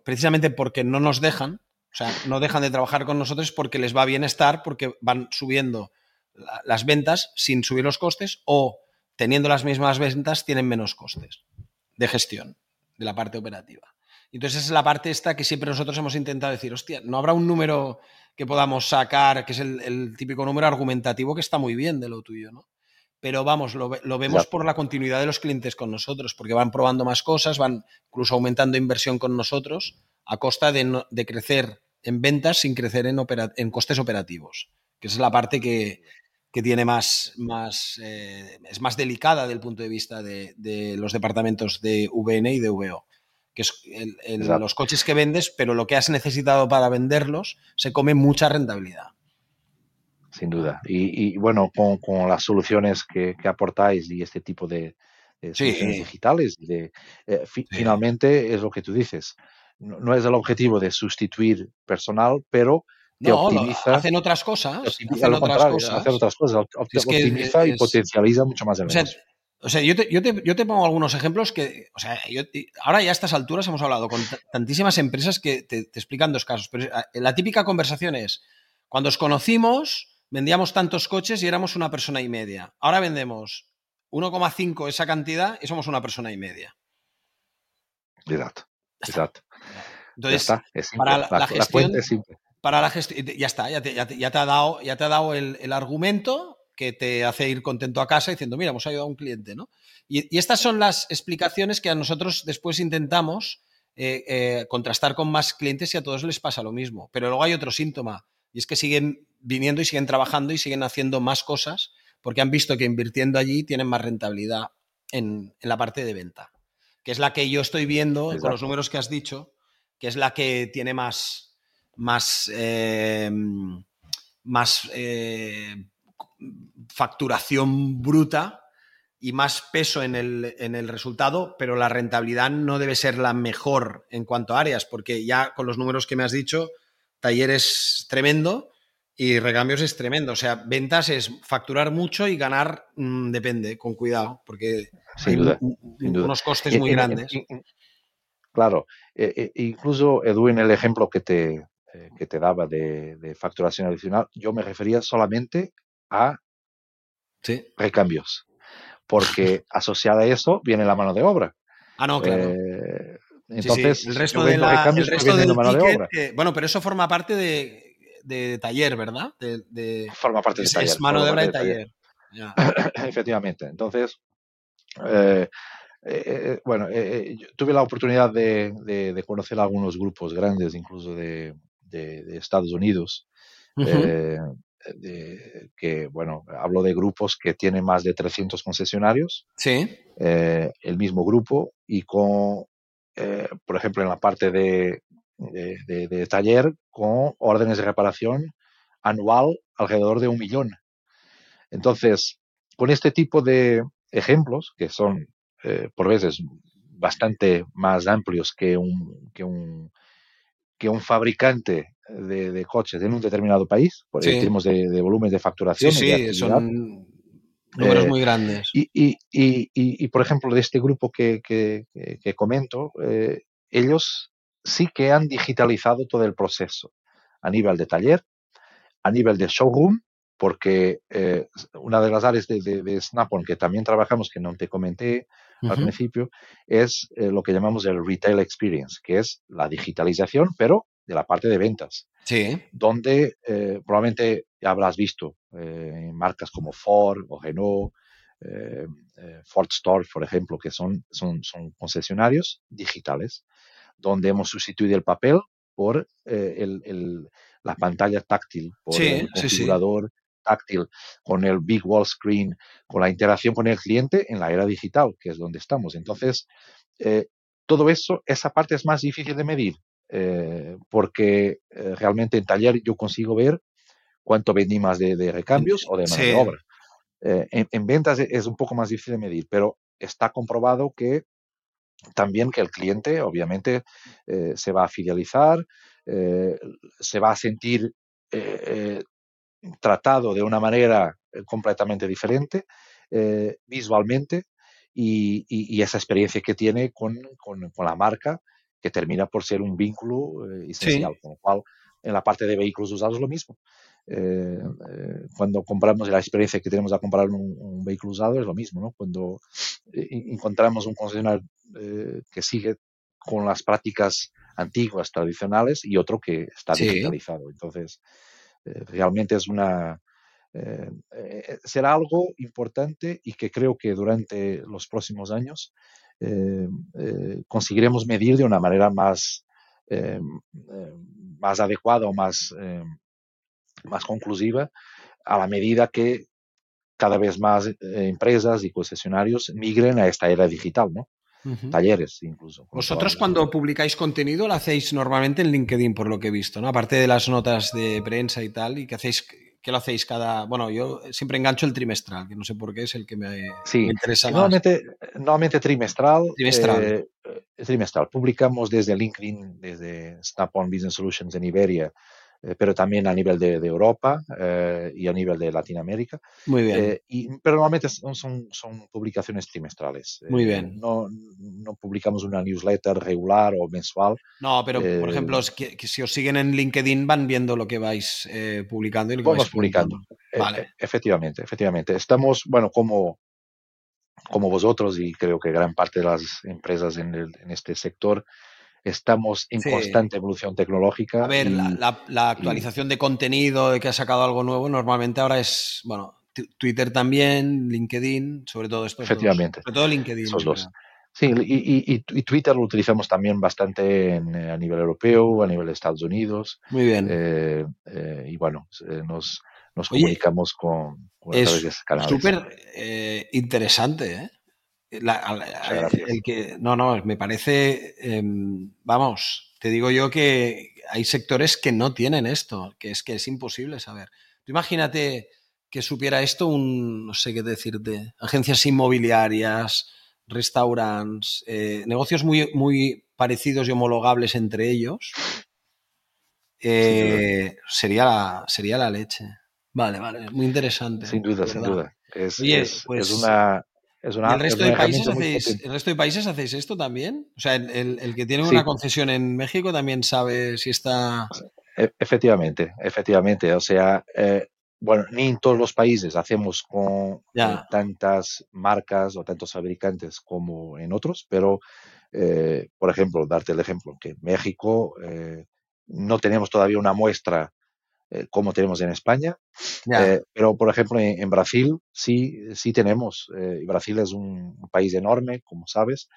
precisamente porque no nos dejan, o sea, no dejan de trabajar con nosotros porque les va bien estar, porque van subiendo las ventas sin subir los costes o teniendo las mismas ventas tienen menos costes de gestión de la parte operativa. Entonces es la parte esta que siempre nosotros hemos intentado decir, hostia, no habrá un número que podamos sacar, que es el, típico número argumentativo que está muy bien de lo tuyo, ¿no? Pero vamos, lo, vemos por la continuidad de los clientes con nosotros, porque van probando más cosas, van incluso aumentando inversión con nosotros a costa de, crecer en ventas sin crecer en, en costes operativos, que esa es la parte que, que tiene más, más eh, es más delicada del punto de vista de, los departamentos de VN y de VO, que es los coches que vendes, pero lo que has necesitado para venderlos se come mucha rentabilidad. Sin duda. Y, bueno, con, las soluciones que, aportáis y este tipo de, soluciones digitales, de, eh, finalmente es lo que tú dices. no es el objetivo de sustituir personal, pero no, hacen otras cosas. Hacen otras cosas. otras cosas. optimiza y potencializa mucho más el o sea, yo, te, pongo algunos ejemplos que, o sea, ahora ya a estas alturas hemos hablado con tantísimas empresas que te, explican dos casos, pero eh, la típica conversación es, cuando os conocimos, vendíamos tantos coches y éramos una persona y media. Ahora vendemos 1,5 esa cantidad y somos una persona y media. Exacto, exacto. Entonces, para la, gestión, para la gestión. Ya está, ya te, ya te, ha dado, ya te ha dado el, argumento que te hace ir contento a casa diciendo, mira, hemos ayudado a un cliente, ¿no? Y, estas son las explicaciones que a nosotros después intentamos eh, eh, contrastar con más clientes y a todos les pasa lo mismo. Pero luego hay otro síntoma, y es que siguen viniendo y siguen trabajando y siguen haciendo más cosas porque han visto que invirtiendo allí tienen más rentabilidad en, la parte de venta, que es la que yo estoy viendo con los números que has dicho, que es la que tiene más, más, eh, más eh, facturación bruta y más peso en el, en el, resultado, pero la rentabilidad no debe ser la mejor en cuanto a áreas, porque ya con los números que me has dicho, taller es tremendo y recambios es tremendo. O sea, ventas es facturar mucho y ganar mm, depende, con cuidado, porque hay unos costes muy grandes. Claro, e, e, incluso Edu, en el ejemplo que te, eh, que te daba de, facturación adicional, yo me refería solamente a recambios, porque asociada a eso viene la mano de obra. Ah, no, claro. Eh, entonces, el resto de la, el resto del mano de obra. bueno, pero eso forma parte de, taller, ¿verdad? De, forma parte de taller. Es mano de obra de taller. Efectivamente. Entonces, eh, bueno, tuve la oportunidad de, conocer algunos grupos grandes, incluso de, de, Estados Unidos, eh, que, bueno, hablo de grupos que tienen más de 300 concesionarios. Sí. Eh, el mismo grupo y con, eh, por ejemplo, en la parte de, de, taller, con órdenes de reparación anual alrededor de un millón. Entonces, con este tipo de ejemplos, que son por veces bastante más amplios que un, que un, que un fabricante de, coches en un determinado país, por sí. de, de, volúmenes de facturación. Sí, son números eh, muy grandes. Y, por ejemplo, de este grupo que, comento, eh, ellos sí que han digitalizado todo el proceso a nivel de taller, a nivel de showroom, porque eh, una de las áreas de, de, Snap-on que también trabajamos, que no te comenté al principio, es eh, lo que llamamos el retail experience, que es la digitalización, pero de la parte de ventas. Sí. Donde eh, probablemente ya habrás visto en marcas como Ford o Renault, Ford Store, por ejemplo, que son, son, son concesionarios digitales, donde hemos sustituido el papel por el, el, la pantalla táctil, por el configurador, táctil, con el big wall screen, con la interacción con el cliente en la era digital, que es donde estamos. Entonces, eh, todo eso, esa parte es más difícil de medir, eh, porque eh, realmente en taller yo consigo ver cuánto vendí más de, recambios o de mano de obra. En, ventas e, es un poco más difícil de medir, pero está comprobado que también que el cliente obviamente se va a fidelizar, se va a sentir tratado de una manera eh, completamente diferente eh, visualmente y, esa experiencia que tiene con, la marca que termina por ser un vínculo eh, esencial, con lo cual en la parte de vehículos usados lo mismo. cuando compramos la experiencia que tenemos a comprar un, vehículo usado es lo mismo, ¿no? Cuando encontramos un concesionario que sigue con las prácticas antiguas, tradicionales, y otro que está digitalizado. Entonces, realmente es una, será algo importante y que creo que durante los próximos años conseguiremos medir de una manera más, más adecuada o más, más conclusiva a la medida que cada vez más eh, empresas y concesionarios migren a esta era digital, ¿no? Talleres incluso. Vosotros cuando publicáis contenido lo hacéis normalmente en LinkedIn, por lo que he visto, ¿no? Aparte de las notas de prensa y tal, y que hacéis ¿Qué lo hacéis cada.? Bueno, yo siempre engancho el trimestral, que no sé por qué es el que me, sí, interesa normalmente, más. Normalmente trimestral. Trimestral. Eh, eh, trimestral. Publicamos desde LinkedIn, desde Snap-on Business Solutions en Iberia, eh, pero también a nivel de, Europa eh, y a nivel de Latinoamérica. Muy bien. Eh, y, pero normalmente son, son, publicaciones trimestrales. Muy bien. No, no, publicamos una newsletter regular o mensual. No, pero por ejemplo, que, si os siguen en LinkedIn van viendo lo que vais publicando y lo que Vamos publicando. Vale. efectivamente, efectivamente. Estamos, bueno, como como vosotros y creo que gran parte de las empresas en, en este sector, estamos en constante evolución tecnológica. A ver, la, actualización de contenido, de que ha sacado algo nuevo, normalmente ahora es, bueno, Twitter también, LinkedIn, sobre todo esto. Efectivamente. Sobre todo LinkedIn. Esos dos. Sí, y, y, Twitter lo utilizamos también bastante a nivel europeo, a nivel de Estados Unidos. Muy bien. Eh, eh, y bueno, eh, nos, nos comunicamos con, con es Súper interesante, ¿eh? El que, no, no, me parece, em, vamos, te digo yo que hay sectores que no tienen esto, que es que es imposible saber. imagínate que supiera esto un, no sé qué decirte, agencias inmobiliarias, restaurantes, eh, negocios muy, muy parecidos y homologables entre ellos. Eh, sería, la, sería la leche. Vale, vale, muy interesante. Sin duda, sin duda. Es, es, pues una, el, resto de países hacéis, ¿El resto de países hacéis esto también? O sea, el, que tiene una concesión en México también sabe si está... E, efectivamente, efectivamente. O sea, eh, bueno, ni en todos los países hacemos con eh, tantas marcas o tantos fabricantes como en otros, pero, eh, por ejemplo, darte el ejemplo, que en México no tenemos todavía una muestra eh, como tenemos en España. Eh, pero, por ejemplo, en, Brasil sí, sí tenemos. Eh, Brasil es un, país enorme, como sabes.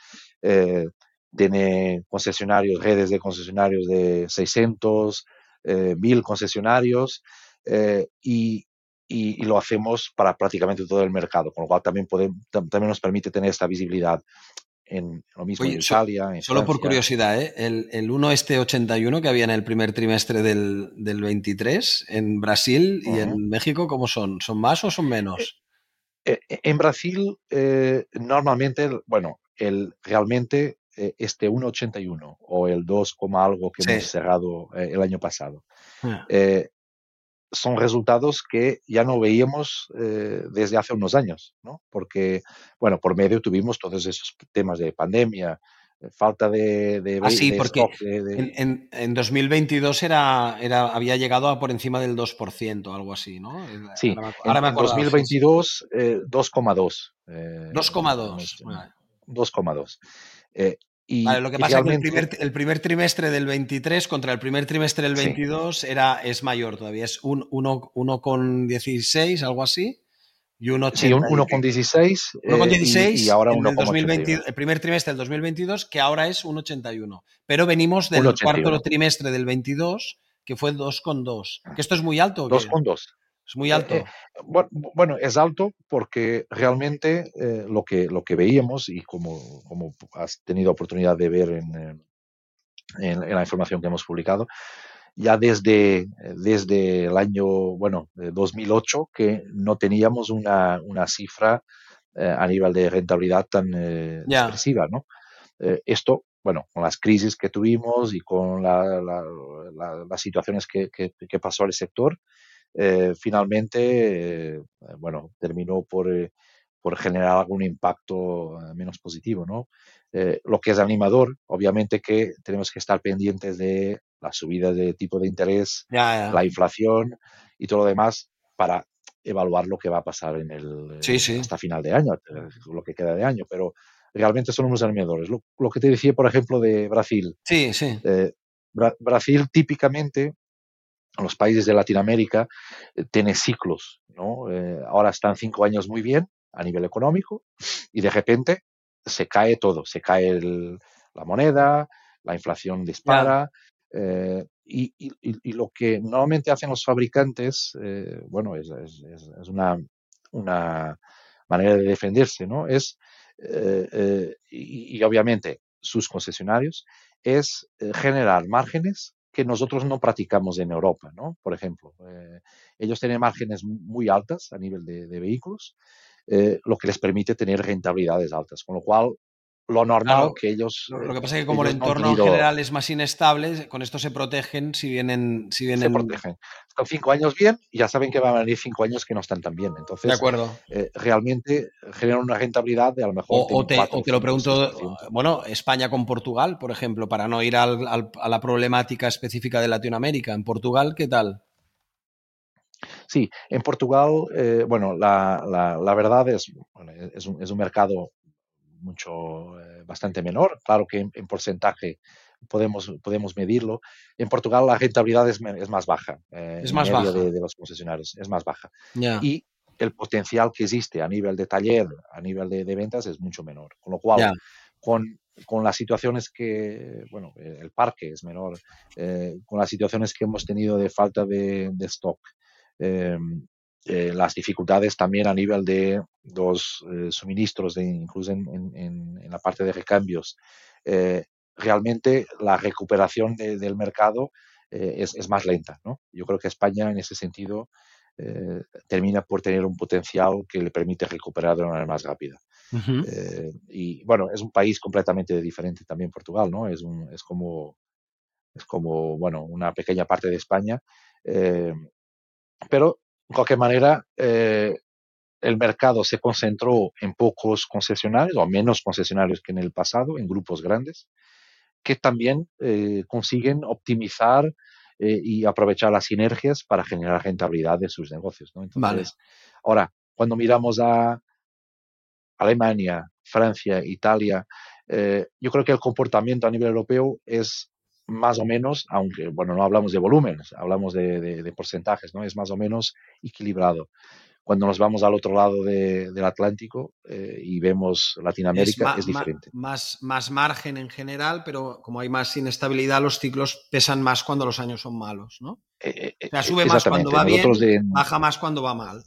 tiene concesionarios, redes de concesionarios de 600, 1000 concesionarios y, y, lo hacemos para prácticamente todo el mercado, con lo cual también, podemos, también nos permite tener esta visibilidad en lo mismo en Italia. solo por curiosidad, ¿eh? el, el 1 este 81 que había en el primer trimestre del, del 23 en Brasil y en México, ¿cómo son? ¿Son más o son menos? Eh, eh, en Brasil, normalmente, bueno, el, realmente este 1,81 o el 2, algo que hemos cerrado el año pasado. Ah son resultados que ya no veíamos eh, desde hace unos años, ¿no? Porque, bueno, por medio tuvimos todos esos temas de pandemia, eh, falta de... de ah, sí, porque En, en, 2022 era, era, había llegado a por encima del 2%, algo así, ¿no? Sí, ahora me, en, 2022 2,2. 2,2. 2,2 lo que pasa es que el primer, trimestre del 23 contra el primer trimestre del 22 era, es mayor todavía, es un 1,16, algo así. Y un 80, sí, 1,16 eh, y, ahora 1,22. El primer trimestre del 2022, que ahora es 1,81. Pero venimos del cuarto trimestre del 22, que fue 2,2. ¿Que esto es muy alto? 2,2. Es muy alto. Eh, eh, bueno, es alto porque realmente eh, lo, que, lo que veíamos y como, como has tenido oportunidad de ver en, en, la información que hemos publicado, ya desde, desde el año, bueno, 2008 que no teníamos una, una cifra a nivel de rentabilidad tan expresiva, ¿no? esto, bueno, con las crisis que tuvimos y con la, las situaciones que, que, que pasó al sector, eh, finalmente, eh, bueno, terminó por, eh, por, generar algún impacto menos positivo, ¿no? lo que es animador, obviamente que tenemos que estar pendientes de la subida de tipo de interés, la inflación y todo lo demás para evaluar lo que va a pasar en el sí, sí. hasta final de año, lo que queda de año, pero realmente son unos animadores. Lo, que te decía, por ejemplo, de Brasil. Sí, sí. Brasil típicamente los países de Latinoamérica eh, tiene ciclos, ¿no? Eh, ahora están cinco años muy bien a nivel económico y de repente se cae todo, se cae la moneda, la inflación dispara. Eh, y, lo que normalmente hacen los fabricantes, bueno, es, una, una, manera de defenderse, ¿no? Es, y, obviamente sus concesionarios, es generar márgenes que nosotros no practicamos en Europa, ¿no? Por ejemplo, eh, ellos tienen márgenes muy altas a nivel de, vehículos, eh, lo que les permite tener rentabilidades altas, con lo cual lo normal que ellos. Lo, que pasa es que como el entorno en general es más inestable, con esto se protegen si vienen. Si vienen... Se protegen. Están cinco años bien y ya saben que van a venir cinco años que no están tan bien. Entonces, de acuerdo. Eh, realmente generan una rentabilidad de a lo mejor. O, te, lo pregunto, bueno, España con Portugal, por ejemplo, para no ir al, a la problemática específica de Latinoamérica. En Portugal, ¿qué tal? Sí, en Portugal, eh, bueno, la, la, verdad es, es, un, es un mercado mucho, eh, bastante menor. Claro que en, porcentaje podemos, podemos medirlo. En Portugal la rentabilidad es, es más baja. Eh, es más baja. De, los concesionarios, es más baja. Y el potencial que existe a nivel de taller, a nivel de, ventas, es mucho menor. Con lo cual, con, con, las situaciones que, bueno, el parque es menor, eh, con las situaciones que hemos tenido de falta de, de stock, eh, las dificultades también a nivel de los eh, suministros, de, incluso en, la parte de recambios. Eh, realmente la recuperación del mercado es, más lenta. ¿no? Yo creo que España en ese sentido termina por tener un potencial que le permite recuperar de una manera más rápida. y bueno, es un país completamente diferente también Portugal, ¿no? Es, un, es como, es como, bueno, una pequeña parte de España. pero de cualquier manera, eh, el mercado se concentró en pocos concesionarios, o menos concesionarios que en el pasado, en grupos grandes, que también eh, consiguen optimizar eh, y aprovechar las sinergias para generar rentabilidad de sus negocios. Entonces, ahora, cuando miramos a Alemania, Francia, Italia, yo creo que el comportamiento a nivel europeo es más o menos, aunque, bueno, no hablamos de volúmenes, hablamos de, porcentajes, ¿no? Es más o menos equilibrado. Cuando nos vamos al otro lado del Atlántico eh, y vemos Latinoamérica, es, diferente. Más, más margen en general, pero como hay más inestabilidad, los ciclos pesan más cuando los años son malos, ¿no? Eh, eh, o sea, sube más cuando va bien, baja más cuando va mal.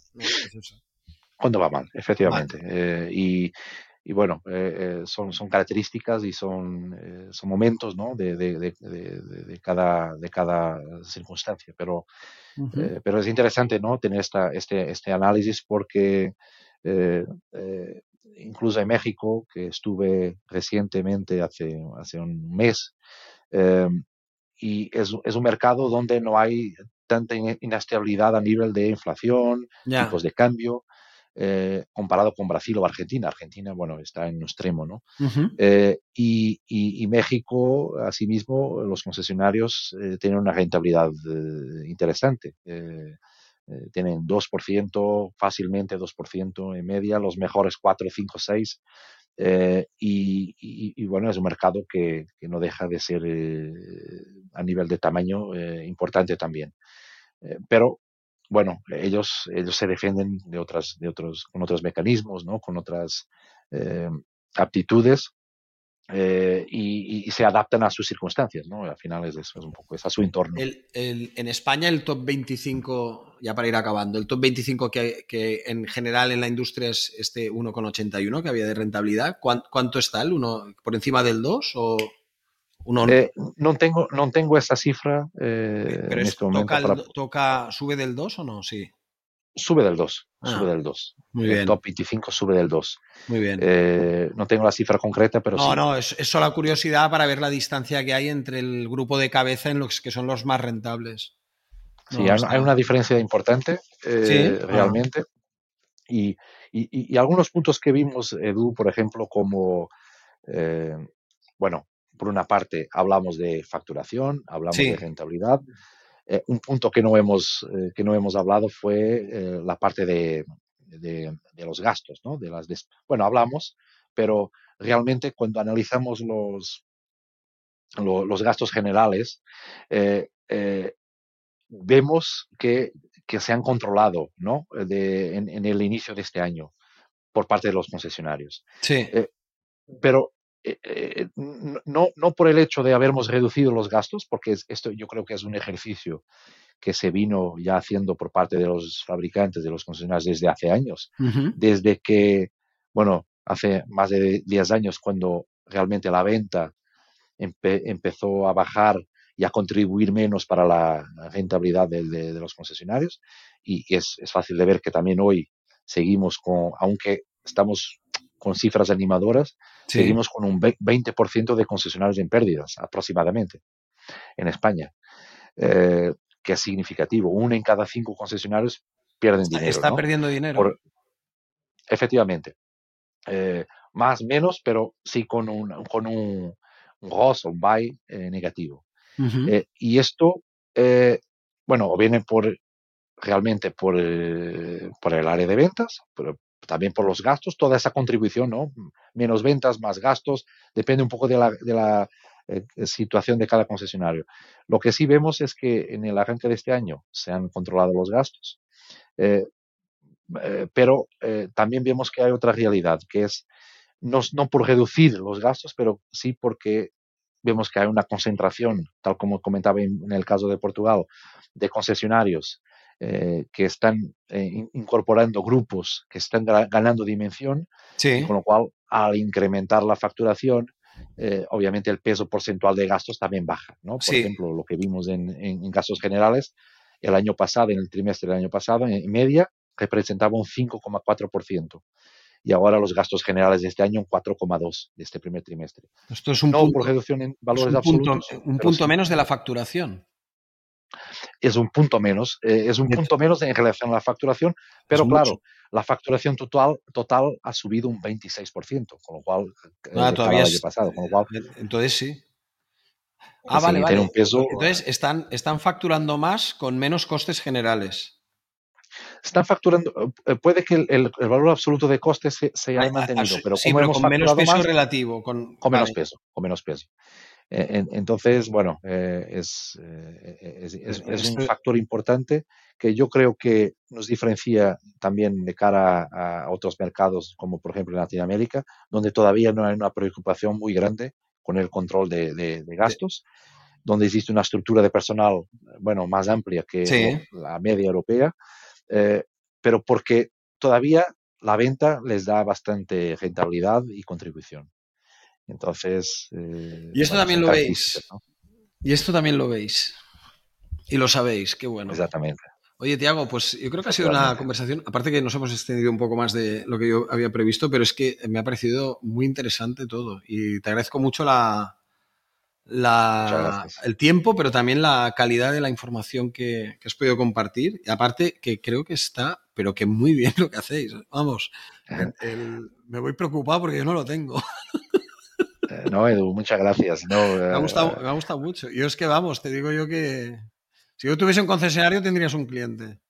Cuando va mal, efectivamente. y, y bueno, eh, eh, son, son características y son, eh, son momentos ¿no? de, de, de, de, cada, de cada circunstancia. Pero, pero es interesante ¿no? tener esta, este, este análisis porque incluso en México, que estuve recientemente hace, hace un mes, y es, es, un mercado donde no hay tanta inestabilidad a nivel de inflación, tipos de cambio. Eh, comparado con Brasil o Argentina. Argentina, bueno, está en un extremo, ¿no? Eh, y, México, asimismo, los concesionarios eh, tienen una rentabilidad interesante. tienen 2%, fácilmente 2% en media, los mejores 4, 5, 6. y, bueno, es un mercado que, que no deja de ser a nivel de tamaño importante también. pero bueno, ellos, ellos se defienden de otras, de otros, con otros mecanismos, ¿no? Con otras eh, aptitudes eh, y, se adaptan a sus circunstancias, ¿no? Al final es eso, es un poco, es a su entorno. en España el top 25, ya para ir acabando, el top 25 que, que en general en la industria es este 1,81 que había de rentabilidad, ¿cuánto, está el 1? ¿Por encima del 2 o...? Eh, no, tengo, no tengo esa cifra eh, en este momento. Toca, ¿Sube del 2 o no? Sí. Sube del 2, sube ah, del 2. Muy bien. El top 25 sube del 2. Muy bien. Eh, no tengo la cifra concreta, pero no, sí. No, es, es solo curiosidad para ver la distancia que hay entre el grupo de cabeza en los que son los más rentables. Sí, hay, una diferencia importante, ah. realmente. Y, y, y, algunos puntos que vimos, Edu, por ejemplo, como, bueno, por una parte, hablamos de facturación, hablamos de rentabilidad. Eh, un punto que no hemos, eh, que no hemos hablado fue eh, la parte de, de, los gastos, ¿no? De las bueno, hablamos, pero realmente cuando analizamos los, los gastos generales, vemos que, se han controlado ¿no? en, el inicio de este año por parte de los concesionarios. Sí. pero no, no por el hecho de habernos reducido los gastos, porque esto yo creo que es un ejercicio que se vino ya haciendo por parte de los fabricantes, de los concesionarios desde hace años. Desde que, bueno, hace más de 10 años cuando realmente la venta empezó a bajar y a contribuir menos para la rentabilidad de, los concesionarios. Y es, fácil de ver que también hoy seguimos con, aunque estamos con cifras animadoras, seguimos con un 20% de concesionarios en pérdidas aproximadamente en España. Eh, que es significativo. Uno en cada cinco concesionarios pierden dinero. Está perdiendo dinero. efectivamente. Eh, más, menos, pero sí con un, con un, un un buy eh, negativo. Eh, y esto, bueno, viene por realmente por, por el área de ventas, pero también por los gastos, toda esa contribución, ¿no? Menos ventas, más gastos, depende un poco de la, la eh, situación de cada concesionario. Lo que sí vemos es que en el arranque de este año se han controlado los gastos, eh, eh, pero también vemos que hay otra realidad, que es no, no por reducir los gastos, pero sí porque vemos que hay una concentración, tal como comentaba en, el caso de Portugal, de concesionarios que están incorporando grupos que están ganando dimensión, con lo cual al incrementar la facturación eh, obviamente el peso porcentual de gastos también baja. ¿no? Por ejemplo, lo que vimos en, gastos generales, el año pasado, en el trimestre del año pasado, en media, representaba un 5,4%. Y ahora los gastos generales de este año un 4,2% de este primer trimestre. Esto es un punto, reducción en valores un punto, un punto menos de la facturación es un punto menos, eh, es un punto menos en relación a la facturación, pero claro, la facturación total, total ha subido un 26%, con lo cual, eh, ah, todavía es, pasado, con lo cual entonces sí. Ah, vale, vale. entonces están, están facturando más con menos costes generales están facturando, eh, puede que el, valor absoluto de costes se, haya ah, mantenido, pero, como con menos peso relativo. Con, menos peso, con menos peso. Eh, entonces, bueno, eh, es, eh, es, un factor importante que yo creo que nos diferencia también de cara a, otros mercados, como por ejemplo en Latinoamérica, donde todavía no hay una preocupación muy grande con el control de, gastos, donde existe una estructura de personal, bueno, más amplia que la media europea, pero porque todavía la venta les da bastante rentabilidad y contribución. Entonces. Eh, y esto también lo veis. Y esto también lo veis. Y lo sabéis, qué bueno. Exactamente. Oye, Tiago, pues yo creo que ha sido una conversación, aparte que nos hemos extendido un poco más de lo que yo había previsto, pero es que me ha parecido muy interesante todo. Y te agradezco mucho la, la el tiempo, pero también la calidad de la información que, has podido compartir. Y aparte que creo que está, pero que muy bien lo que hacéis. Vamos, me voy preocupado porque yo no lo tengo. No, Edu, muchas gracias. No, me, ha gustado, me ha gustado mucho. Y es que, vamos, te digo yo que si yo tuviese un concesionario tendrías un cliente.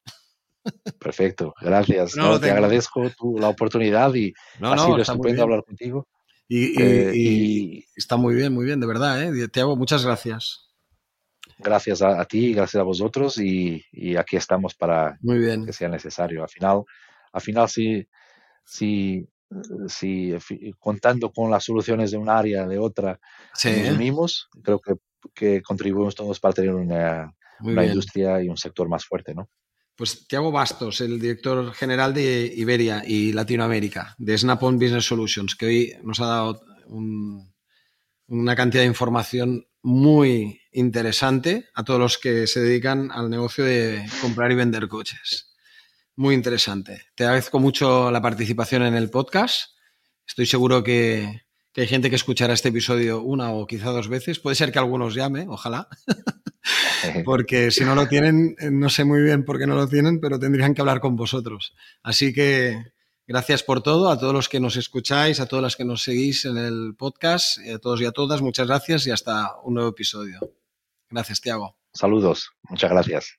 Perfecto, gracias. te agradezco la oportunidad y ha sido estupendo hablar contigo. Eh, y, está muy bien, muy bien, de verdad. ¿eh? Te hago muchas gracias. Gracias a, ti, gracias a vosotros y, aquí estamos para que sea necesario. Al final, al final sí, sí si contando con las soluciones de un área, de otra, nos unimos, creo que, que, contribuimos todos para tener una, industria y un sector más fuerte, ¿no? Pues Tiago Bastos, el director general de Iberia y Latinoamérica, de Snap-on Business Solutions, que hoy nos ha dado una cantidad de información muy interesante a todos los que se dedican al negocio de comprar y vender coches. Muy interesante. Te agradezco mucho la participación en el podcast. Estoy seguro que, hay gente que escuchará este episodio una o quizá dos veces. Puede ser que algunos llame, ojalá. Porque si no lo tienen, eh, no sé muy bien por qué no lo tienen, pero tendrían que hablar con vosotros. Así que gracias por todo, a todos los que nos escucháis, a todas las que nos seguís en el podcast, a todos y a todas, muchas gracias y hasta un nuevo episodio. Gracias, Tiago. Saludos, muchas gracias.